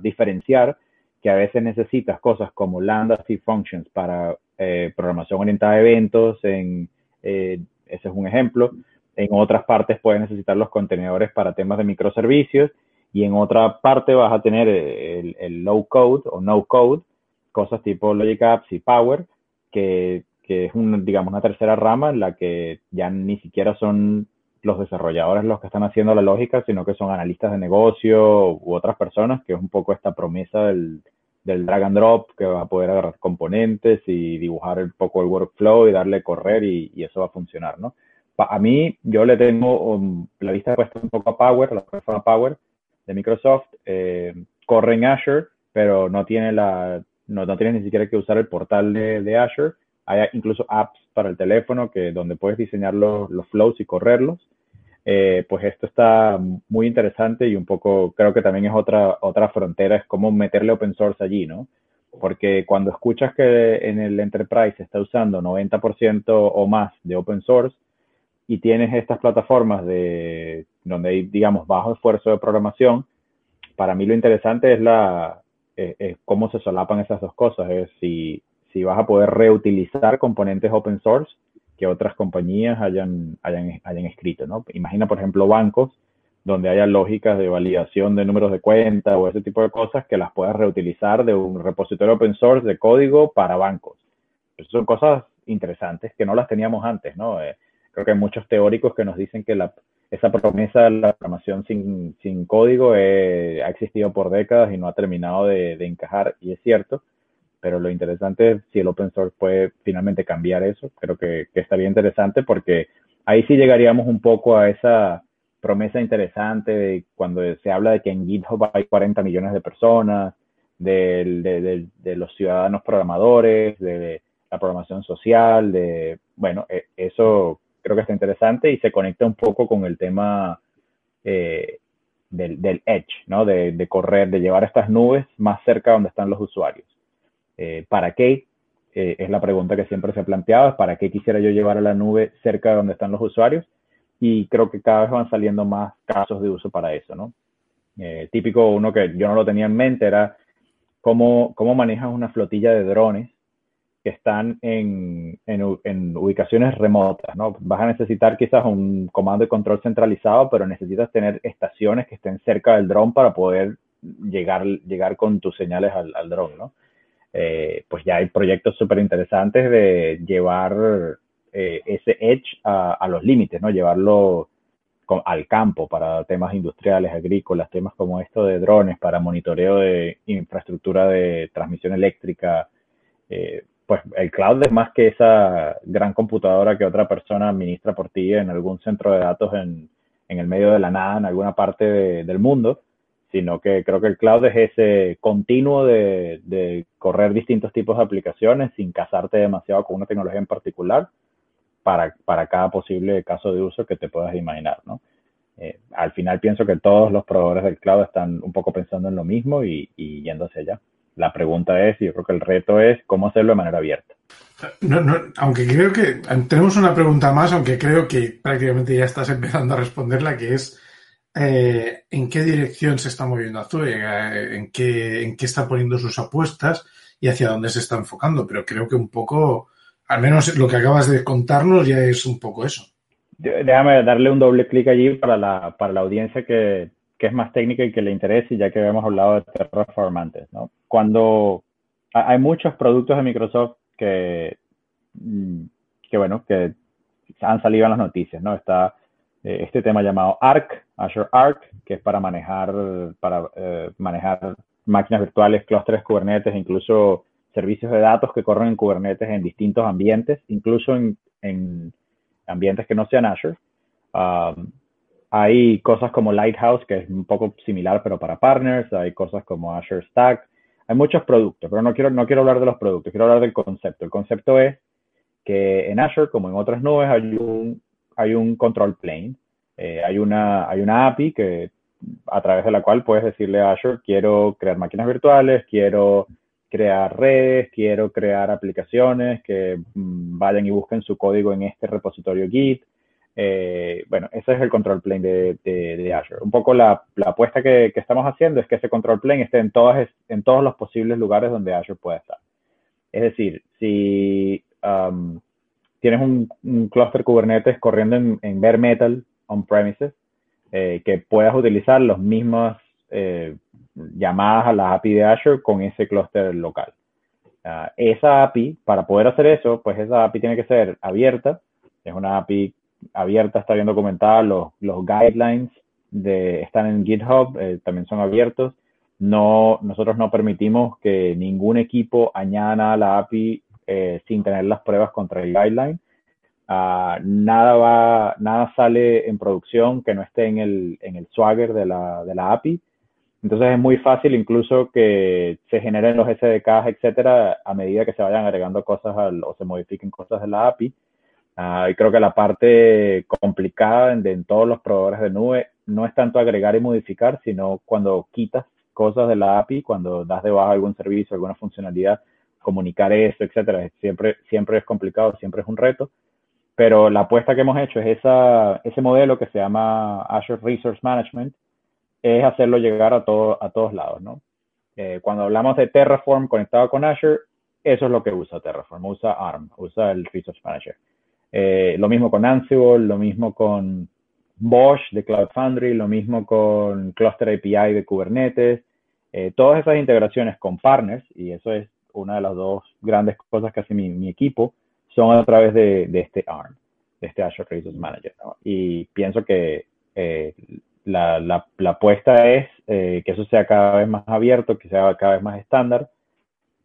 diferenciar que a veces necesitas cosas como lambdas y functions para eh, programación orientada a eventos, en, eh, ese es un ejemplo. En otras partes puedes necesitar los contenedores para temas de microservicios y en otra parte vas a tener el, el low code o no code, cosas tipo Logic Apps y Power, que, que es un, digamos, una tercera rama en la que ya ni siquiera son los desarrolladores los que están haciendo la lógica, sino que son analistas de negocio u otras personas, que es un poco esta promesa del, del drag and drop, que va a poder agarrar componentes y dibujar un poco el workflow y darle correr y, eso va a funcionar, ¿no? A mí, yo le tengo um, la vista puesta un poco a Power, la plataforma Power de Microsoft, eh, corre en Azure, pero no tiene la, no, no tienes ni siquiera que usar el portal de, de Azure, hay incluso apps para el teléfono que donde puedes diseñar los, los flows y correrlos. Eh, pues esto está muy interesante y un poco creo que también es otra, otra frontera, es cómo meterle open source allí, ¿no? Porque cuando escuchas que en el enterprise se está usando 90% o más de open source y tienes estas plataformas de donde hay, digamos, bajo esfuerzo de programación, para mí lo interesante es la eh, cómo se solapan esas dos cosas, es si si vas a poder reutilizar componentes open source que otras compañías hayan, hayan, hayan escrito, ¿no? Imagina, por ejemplo, bancos donde haya lógicas de validación de números de cuenta o ese tipo de cosas que las puedas reutilizar de un repositorio open source de código para bancos. Son cosas interesantes que no las teníamos antes, ¿no? Eh, creo que hay muchos teóricos que nos dicen que la, esa promesa de la programación sin, sin código eh, ha existido por décadas y no ha terminado de encajar, y es cierto pero lo interesante es si el open source puede finalmente cambiar eso. Creo que, que, estaría interesante porque ahí sí llegaríamos un poco a esa promesa interesante de cuando se habla de que en GitHub hay 40 millones de personas, de, los ciudadanos programadores, de la programación social, de, bueno, e, eso creo que está interesante y se conecta un poco con el tema eh, del, del, edge, ¿no? De, de correr, de llevar estas nubes más cerca donde están los usuarios. Eh, ¿Para qué? Eh, es la pregunta que siempre se ha planteado, ¿para qué quisiera yo llevar a la nube cerca de donde están los usuarios? Y creo que cada vez van saliendo más casos de uso para eso, ¿no? Eh, típico, uno que yo no lo tenía en mente era cómo, cómo manejas una flotilla de drones que están en, en, ubicaciones remotas, ¿no? Vas a necesitar quizás un comando de control centralizado, pero necesitas tener estaciones que estén cerca del dron para poder llegar, llegar con tus señales al, al dron, ¿no? Eh, pues ya hay proyectos súper interesantes de llevar eh, ese edge a, los límites, ¿no? Llevarlo al campo para temas industriales, agrícolas, temas como esto de drones, para monitoreo de infraestructura de transmisión eléctrica. Eh, pues el cloud es más que esa gran computadora que otra persona administra por ti en algún centro de datos en, el medio de la nada, en alguna parte del mundo sino que creo que el cloud es ese continuo de, correr distintos tipos de aplicaciones sin casarte demasiado con una tecnología en particular para, para cada posible caso de uso que te puedas imaginar, ¿no? Eh, al final pienso que todos los proveedores del cloud están un poco pensando en lo mismo y, y yendo allá. La pregunta es, y yo creo que el reto es cómo hacerlo de manera abierta. No, no, aunque creo que tenemos una pregunta más, aunque creo que prácticamente ya estás empezando a responderla, que es eh, en qué dirección se está moviendo Azure, eh, en qué, en qué está poniendo sus apuestas y hacia dónde se está enfocando. Pero creo que un poco, al menos lo que acabas de contarnos ya es un poco eso. Déjame darle un doble clic allí para la, para la audiencia que, que es más técnica y que le interese, ya que habíamos hablado de Terraform antes, ¿no? Cuando hay muchos productos de Microsoft que, mm, que bueno, que han salido en las noticias, ¿no? Está eh, este tema llamado Arc, Azure Arc, que es para manejar, para eh, manejar máquinas virtuales, clústeres Kubernetes, incluso servicios de datos que corren en Kubernetes en distintos ambientes, incluso en, en ambientes que no sean Azure. Um, hay cosas como Lighthouse, que es un poco similar, pero para partners. Hay cosas como Azure Stack. Hay muchos productos, pero no quiero, no quiero hablar de los productos, quiero hablar del concepto. El concepto es que en Azure, como en otras nubes, hay un, hay un control plane. Eh, hay, una, hay una API que, a través de la cual puedes decirle a Azure, quiero crear máquinas virtuales, quiero crear redes, quiero crear aplicaciones que mm, vayan y busquen su código en este repositorio Git. Eh, bueno, ese es el control plane de, Azure. Un poco la, apuesta que, estamos haciendo es que ese control plane esté en, todas, en todos los posibles lugares donde Azure pueda estar. Es decir, si um, tienes un, un, cluster Kubernetes corriendo en, bare metal on-premises, eh, que puedas utilizar las mismas eh, llamadas a la API de Azure con ese clúster local. Ah, esa API, para poder hacer eso, pues esa API tiene que ser abierta, es una API abierta, está bien documentada, los, guidelines de, están en GitHub, eh, también son abiertos. No, nosotros no permitimos que ningún equipo añada a la API eh, sin tener las pruebas contra el guideline. Uh, nada va, nada sale en producción que no esté en el, en el swagger de la, de la API. Entonces es muy fácil incluso que se generen los SDKs, etcétera, a medida que se vayan agregando cosas o se modifiquen cosas de la API. Uh, y creo que la parte complicada en, en, todos los proveedores de nube no es tanto agregar y modificar, sino cuando quitas cosas de la API, cuando das de baja algún servicio, alguna funcionalidad, comunicar eso, etcétera. Siempre, siempre es complicado, siempre es un reto. Pero la apuesta que hemos hecho es ese modelo que se llama Azure Resource Management, es hacerlo llegar a, todo, a todos lados, ¿no? Eh, cuando hablamos de Terraform conectado con Azure, eso es lo que usa Terraform, usa ARM, usa el Resource Manager. Eh, lo mismo con Ansible, lo mismo con Bosch de Cloud Foundry, lo mismo con Cluster API de Kubernetes. Eh, todas esas integraciones con partners, y eso es una de las dos grandes cosas que hace mi, equipo, son a través de, este ARM, de este Azure Resource Manager. Y pienso que eh, la, la, apuesta es que eso sea cada vez más abierto, que sea cada vez más estándar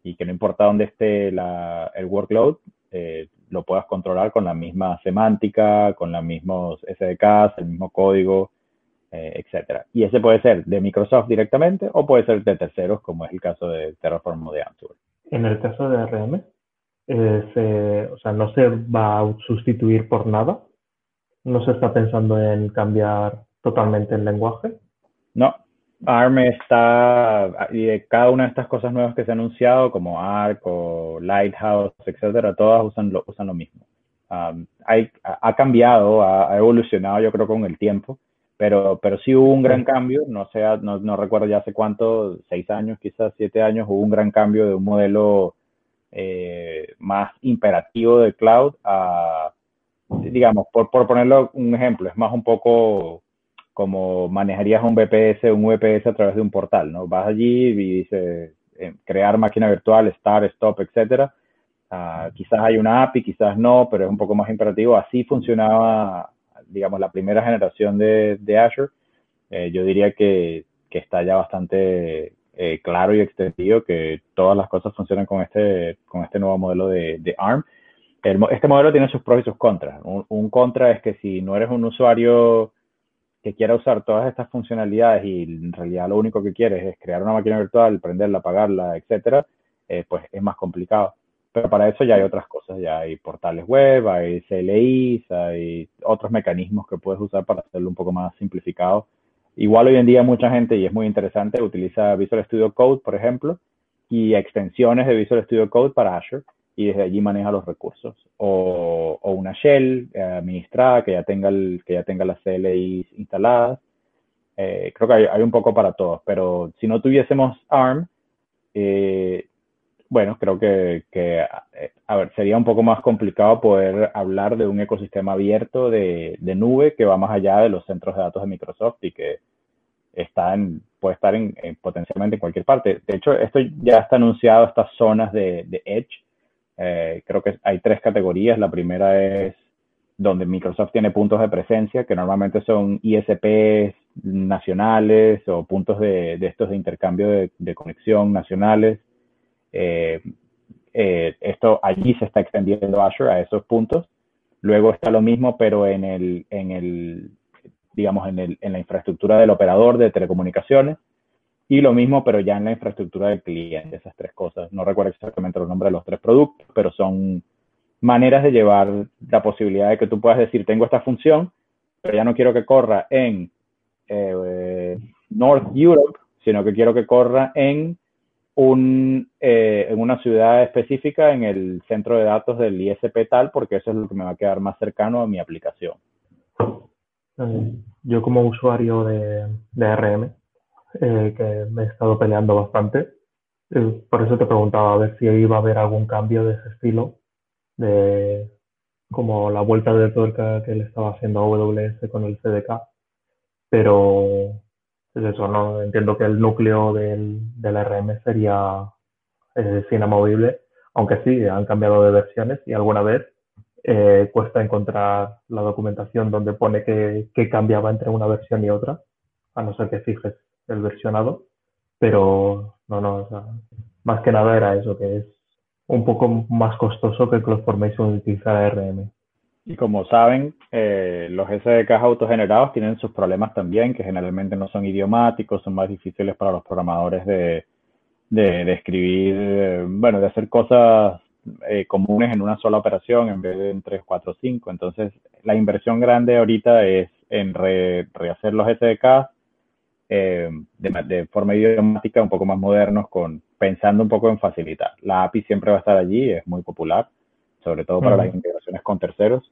y que no importa dónde esté el workload, eh, lo puedas controlar con la misma semántica, con los mismos SDKs, el mismo código, eh, etcétera. Y ese puede ser de Microsoft directamente o puede ser de terceros, como es el caso de Terraform o de Ansible. En el caso de RM, eh, o sea, no se va a sustituir por nada. No se está pensando en cambiar totalmente el lenguaje. No, ARM está, y cada una de estas cosas nuevas que se han anunciado, como ARC o Lighthouse, etcétera, todas usan lo, usan lo mismo. Um, hay, ha cambiado, ha, evolucionado yo creo con el tiempo, pero, pero sí hubo un gran cambio, no, sé, no, no recuerdo ya hace cuánto, seis años, quizás siete años, hubo un gran cambio de un modelo eh, más imperativo de cloud a, digamos, por, por ponerlo un ejemplo, es más un poco como manejarías un VPS, un VPS a través de un portal, ¿no? Vas allí y dices eh, crear máquina virtual, start, stop, etcétera. Uh, quizás hay una API, quizás no, pero es un poco más imperativo. Así funcionaba, digamos, la primera generación de, de Azure. Eh, yo diría que, que, está ya bastante eh, claro y extendido que todas las cosas funcionan con este, con este nuevo modelo de, ARM. El, este modelo tiene sus pros y sus contras. Un, un contra es que si no eres un usuario que quiera usar todas estas funcionalidades y en realidad lo único que quieres es crear una máquina virtual, prenderla, apagarla, etcétera, eh, pues es más complicado. Pero para eso ya hay otras cosas, ya hay portales web, hay CLIs, hay otros mecanismos que puedes usar para hacerlo un poco más simplificado. Igual hoy en día mucha gente, y es muy interesante, utiliza Visual Studio Code, por ejemplo, y extensiones de Visual Studio Code para Azure, y desde allí maneja los recursos. O, una shell eh, administrada que ya tenga, el, que ya tenga las CLIs instaladas. Eh, creo que hay, un poco para todos, pero si no tuviésemos ARM, eh, bueno, creo que, eh, a ver, sería un poco más complicado poder hablar de un ecosistema abierto de, nube que va más allá de los centros de datos de Microsoft y que está en, puede estar en, potencialmente en cualquier parte. De hecho, esto ya está anunciado, estas zonas de, Edge. Eh, creo que hay tres categorías. La primera es donde Microsoft tiene puntos de presencia, que normalmente son ISPs nacionales o puntos de, estos de intercambio de conexión nacionales. Eh, eh, esto allí se está extendiendo Azure a esos puntos. Luego está lo mismo, pero en el, en el digamos, en, el, en la infraestructura del operador de telecomunicaciones. Y lo mismo, pero ya en la infraestructura del cliente, esas tres cosas. No recuerdo exactamente los nombres de los tres productos, pero son maneras de llevar la posibilidad de que tú puedas decir, tengo esta función, pero ya no quiero que corra en eh, North Europe, sino que quiero que corra en un, eh, en una ciudad específica en el centro de datos del ISP tal, porque eso es lo que me va a quedar más cercano a mi aplicación. Eh, yo como usuario de, de RM, eh, que me he estado peleando bastante, por eso te preguntaba a ver si iba a haber algún cambio de ese estilo, de como la vuelta de tuerca que le estaba haciendo a AWS con el CDK, pero pues eso, ¿no? Entiendo que el núcleo del, del RM sería eh, inamovible, aunque sí, han cambiado de versiones y alguna vez eh, cuesta encontrar la documentación donde pone que, que, cambiaba entre una versión y otra, a no ser que fijes el versionado, pero no, no, o sea, más que nada era eso, que es un poco más costoso que CloudFormation utiliza RM. Y como saben, eh, los SDKs autogenerados tienen sus problemas también, que generalmente no son idiomáticos, son más difíciles para los programadores de, de, escribir, eh, bueno, de hacer cosas eh, comunes en una sola operación en vez de en 3, 4, 5. Entonces, la inversión grande ahorita es en rehacer los SDKs de, de, forma idiomática, un poco más modernos, con, pensando un poco en facilitar. La API siempre va a estar allí, es muy popular sobre todo para las integraciones con terceros.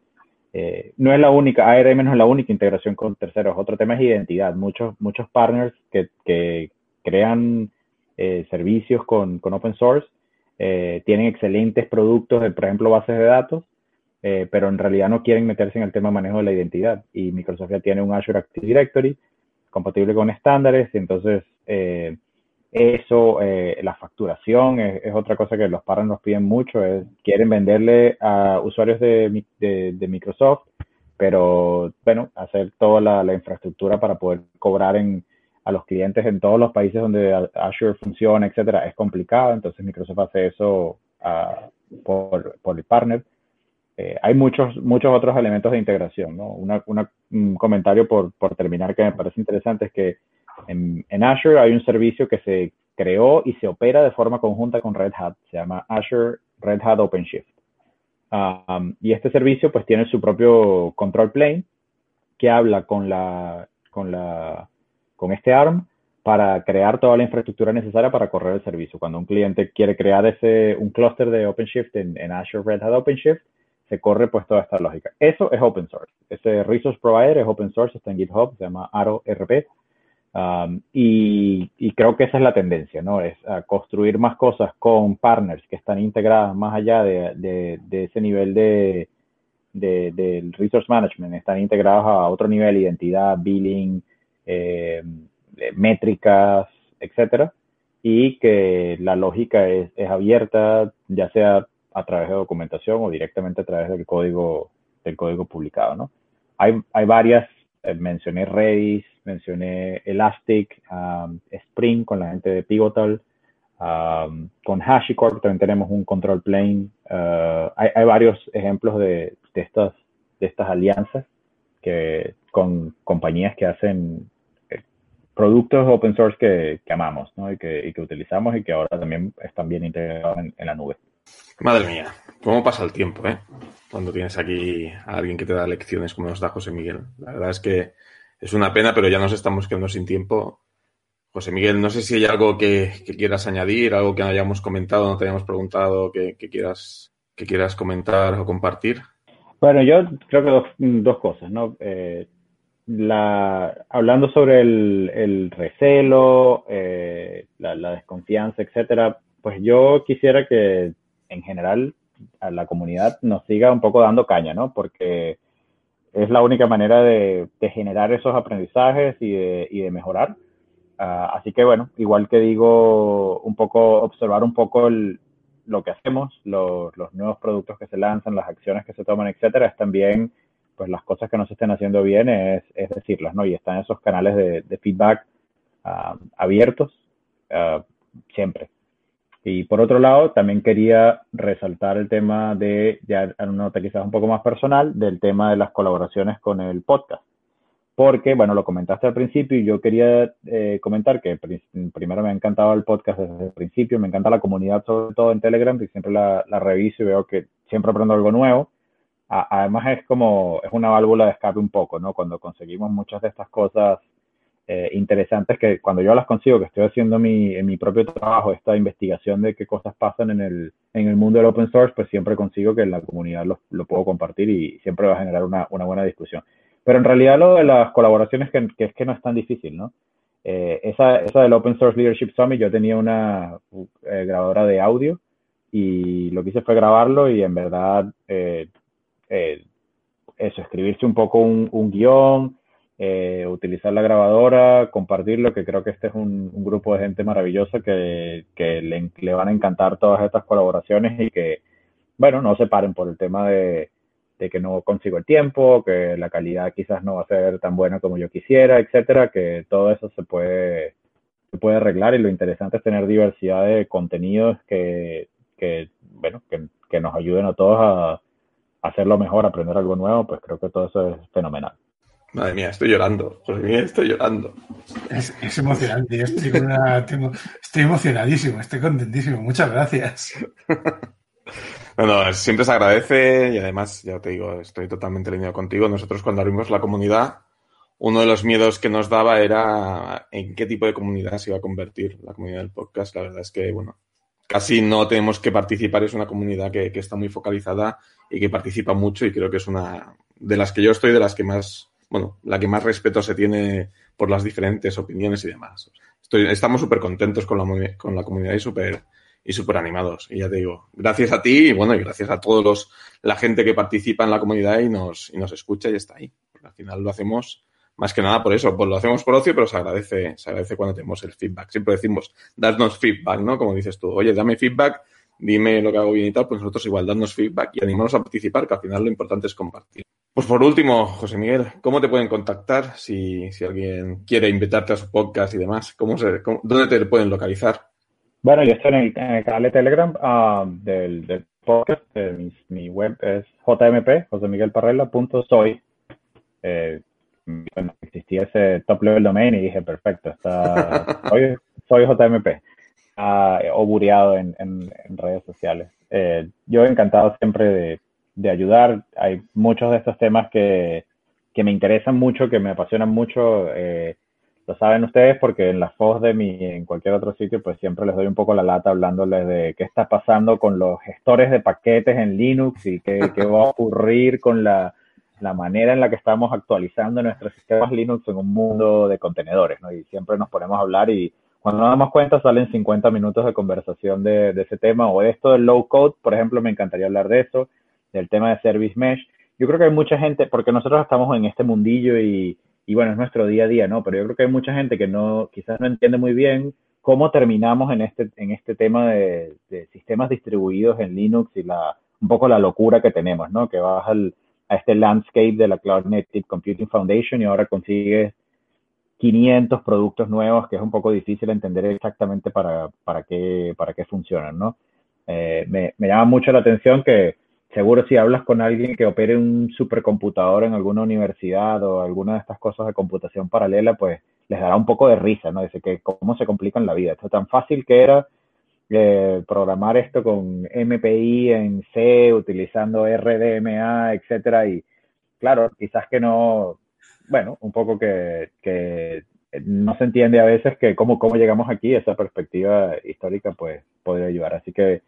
Eh, no es la única, ARM no es la única integración con terceros. Otro tema es identidad. Muchos, muchos partners que, que crean eh, servicios con, con, open source eh, tienen excelentes productos, de, por ejemplo, bases de datos, pero en realidad no quieren meterse en el tema de manejo de la identidad. Y Microsoft ya tiene un Azure Active Directory compatible con estándares, y entonces eso, eh, la facturación es, otra cosa que los partners nos piden mucho, quieren venderle a usuarios de, de, Microsoft, pero bueno, hacer toda la, infraestructura para poder cobrar en, a los clientes en todos los países donde Azure funciona, etcétera, es complicado, entonces Microsoft hace eso uh, por, por, el partner. Eh, hay muchos, muchos otros elementos de integración, ¿no? Una, una, un comentario por, por terminar que me parece interesante es que en, Azure hay un servicio que se creó y se opera de forma conjunta con Red Hat. Se llama Azure Red Hat OpenShift. Um, y este servicio pues tiene su propio control plane que habla con la con la con este ARM para crear toda la infraestructura necesaria para correr el servicio. Cuando un cliente quiere crear ese un clúster de OpenShift en, en, Azure Red Hat OpenShift, se corre pues toda esta lógica. Eso es open source. Ese resource provider es open source, está en GitHub, se llama Aro RP Um, y, creo que esa es la tendencia, ¿no? Es a construir más cosas con partners que están integradas más allá de, ese nivel de, del resource management, están integrados a otro nivel, identidad, billing, eh, métricas, etcétera, y que la lógica es, es, abierta, ya sea a través de documentación o directamente a través del código, del código publicado, ¿no? Hay, hay varias mencioné Redis, mencioné Elastic, um, Spring con la gente de Pivotal, um, con HashiCorp también tenemos un control plane. Uh, hay, varios ejemplos de, estas, de estas alianzas que, con compañías que hacen eh, productos open source que, amamos y, que, utilizamos y que ahora también están bien integrados en, la nube. Madre mía, cómo pasa el tiempo, ¿eh? Cuando tienes aquí a alguien que te da lecciones como nos da José Miguel. La verdad es que es una pena, pero ya nos estamos quedando sin tiempo. José Miguel, no sé si hay algo que, quieras añadir, algo que no hayamos comentado, no te hayamos preguntado, que, quieras, que quieras comentar o compartir. Bueno, yo creo que dos, cosas, ¿no? Eh, la, hablando sobre el, recelo, eh, la, desconfianza, etcétera, pues yo quisiera que en general a la comunidad nos siga un poco dando caña, ¿no? Porque es la única manera de, generar esos aprendizajes y de mejorar. Ah, así que bueno, igual que digo, un poco, observar un poco lo que hacemos, los nuevos productos que se lanzan, las acciones que se toman, etcétera, es también, pues las cosas que no se estén haciendo bien es, decirlas, ¿no? Y están esos canales de, feedback ah, abiertos ah, siempre. Y por otro lado, también quería resaltar el tema de, ya en una nota quizás un poco más personal, del tema de las colaboraciones con el podcast porque, bueno, lo comentaste al principio y yo quería eh, comentar que primero me ha encantado el podcast desde el principio, me encanta la comunidad, sobre todo en Telegram, y siempre la, reviso y veo que siempre aprendo algo nuevo. además es como, es una válvula de escape un poco, ¿no? Cuando conseguimos muchas de estas cosas eh, interesantes que cuando yo las consigo, que estoy haciendo mi, en mi propio trabajo, esta investigación de qué cosas pasan en el, en el mundo del open source, pues siempre consigo que en la comunidad lo, lo puedo compartir y siempre va a generar una, una buena discusión. Pero en realidad lo de las colaboraciones que, es que no es tan difícil, ¿no? Eh, esa, esa del Open Source Leadership Summit, yo tenía una eh, grabadora de audio y lo que hice fue grabarlo y en verdad eh, eso, escribirse un poco un, guion, utilizar la grabadora, compartirlo, que creo que este es un, grupo de gente maravillosa que, le, le, van a encantar todas estas colaboraciones y que, bueno, no se paren por el tema de, de que no consigo el tiempo, que la calidad quizás no va a ser tan buena como yo quisiera, etcétera, que todo eso se puede, se puede arreglar y lo interesante es tener diversidad de contenidos que, que bueno, que, que, nos ayuden a todos a, hacerlo mejor, aprender algo nuevo, pues creo que todo eso es fenomenal. Madre mía, estoy llorando. José Miguel, estoy llorando. Es, es emocionante. Estoy, tengo, estoy emocionadísimo, estoy contentísimo. Muchas gracias. Bueno, siempre se agradece y además, ya te digo, estoy totalmente alineado contigo. Nosotros cuando abrimos la comunidad, uno de los miedos que nos daba era en qué tipo de comunidad se iba a convertir la comunidad del podcast. La verdad es que, bueno, casi no tenemos que participar. Es una comunidad que, que está muy focalizada y que participa mucho y creo que es una de las que yo estoy, de las que más, bueno, la que más respeto se tiene por las diferentes opiniones y demás. Estoy, estamos súper contentos con la, con la comunidad y súper y súper animados. Y ya te digo, gracias a ti y bueno, y gracias a todos los, la gente que participa en la comunidad y nos, y nos escucha y está ahí. Al final lo hacemos más que nada por eso, pues lo hacemos por ocio, pero se agradece, se agradece cuando tenemos el feedback. Siempre decimos, dadnos feedback, ¿no? Como dices tú, oye, dame feedback, dime lo que hago bien y tal, pues nosotros igual, dadnos feedback y animamos a participar, que al final lo importante es compartir. Pues por último, José Miguel, ¿cómo te pueden contactar si, si alguien quiere invitarte a su podcast y demás? ¿Cómo ¿Dónde te pueden localizar? Bueno, yo estoy en el, canal de Telegram ah, del, podcast. Mi, web es jmp, josemiguelparrela.soy. Eh, existía ese top level domain y dije, perfecto, está, soy, soy JMP. Ah, o bureado en, redes sociales. Eh, yo encantado siempre de, de, ayudar. Hay muchos de estos temas que, que me interesan mucho, que me apasionan mucho. Eh, lo saben ustedes porque en las FOS de mi, en cualquier otro sitio, pues siempre les doy un poco la lata hablándoles de qué está pasando con los gestores de paquetes en Linux y qué, qué va a ocurrir con la, la, manera en la que estamos actualizando nuestros sistemas Linux en un mundo de contenedores, ¿no? Y siempre nos ponemos a hablar y cuando nos damos cuenta salen 50 minutos de conversación de, de ese tema o esto del low code, por ejemplo, me encantaría hablar de eso, del tema de Service Mesh. Yo creo que hay mucha gente, porque nosotros estamos en este mundillo y bueno, es nuestro día a día, ¿no? Pero yo creo que hay mucha gente que no, quizás no entiende muy bien cómo terminamos en este, en este tema de, sistemas distribuidos en Linux y un poco la locura que tenemos, ¿no? Que vas al, a este landscape de la Cloud Native Computing Foundation y ahora consigues 500 productos nuevos que es un poco difícil entender exactamente para, para, qué, para qué funcionan, ¿no? Eh, me llama mucho la atención que seguro si hablas con alguien que opere un supercomputador en alguna universidad o alguna de estas cosas de computación paralela, pues les dará un poco de risa, ¿no? Dice que cómo se complican la vida. Esto tan fácil que era eh, programar esto con MPI en C, utilizando RDMA, etcétera, y claro, quizás que no, bueno, un poco que, que no se entiende a veces que cómo, cómo llegamos aquí, esa perspectiva histórica, pues podría ayudar. Así que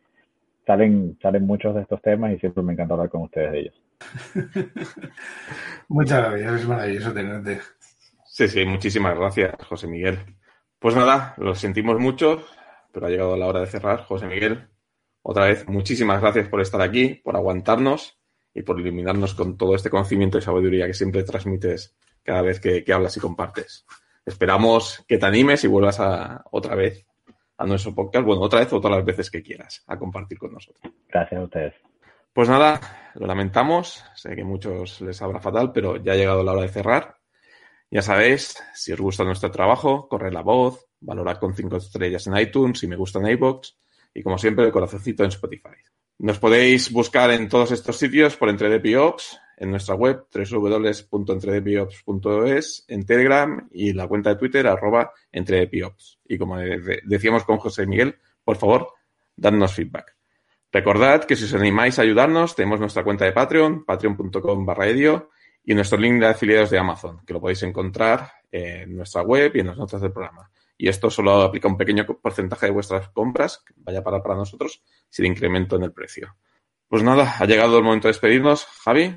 salen, salen muchos de estos temas y siempre me encanta hablar con ustedes de ellos. Muchas gracias, es maravilloso tenerte. Sí, sí, muchísimas gracias, José Miguel. Pues nada, lo sentimos mucho, pero ha llegado la hora de cerrar. José Miguel, otra vez, muchísimas gracias por estar aquí, por aguantarnos y por iluminarnos con todo este conocimiento y sabiduría que siempre transmites cada vez que, que hablas y compartes. Esperamos que te animes y vuelvas a, otra vez a nuestro podcast, bueno, otra vez o todas las veces que quieras, a compartir con nosotros. Gracias a ustedes. Pues nada, lo lamentamos, sé que a muchos les habrá fatal, pero ya ha llegado la hora de cerrar. Ya sabéis, si os gusta nuestro trabajo, corred la voz, valorad con cinco estrellas en iTunes, si me gusta en iBox y como siempre el corazoncito en Spotify. Nos podéis buscar en todos estos sitios por EntredePiops, en nuestra web www.entredepiops.es, en Telegram y la cuenta de Twitter arroba entredepiops. Y como decíamos con José Miguel, por favor, dadnos feedback. Recordad que si os animáis a ayudarnos, tenemos nuestra cuenta de Patreon, patreon.com barra edio, y nuestro link de afiliados de Amazon, que lo podéis encontrar en nuestra web y en las notas del programa. Y esto solo aplica un pequeño porcentaje de vuestras compras, que vaya para, para nosotros, sin incremento en el precio. Pues nada, ha llegado el momento de despedirnos. Javi.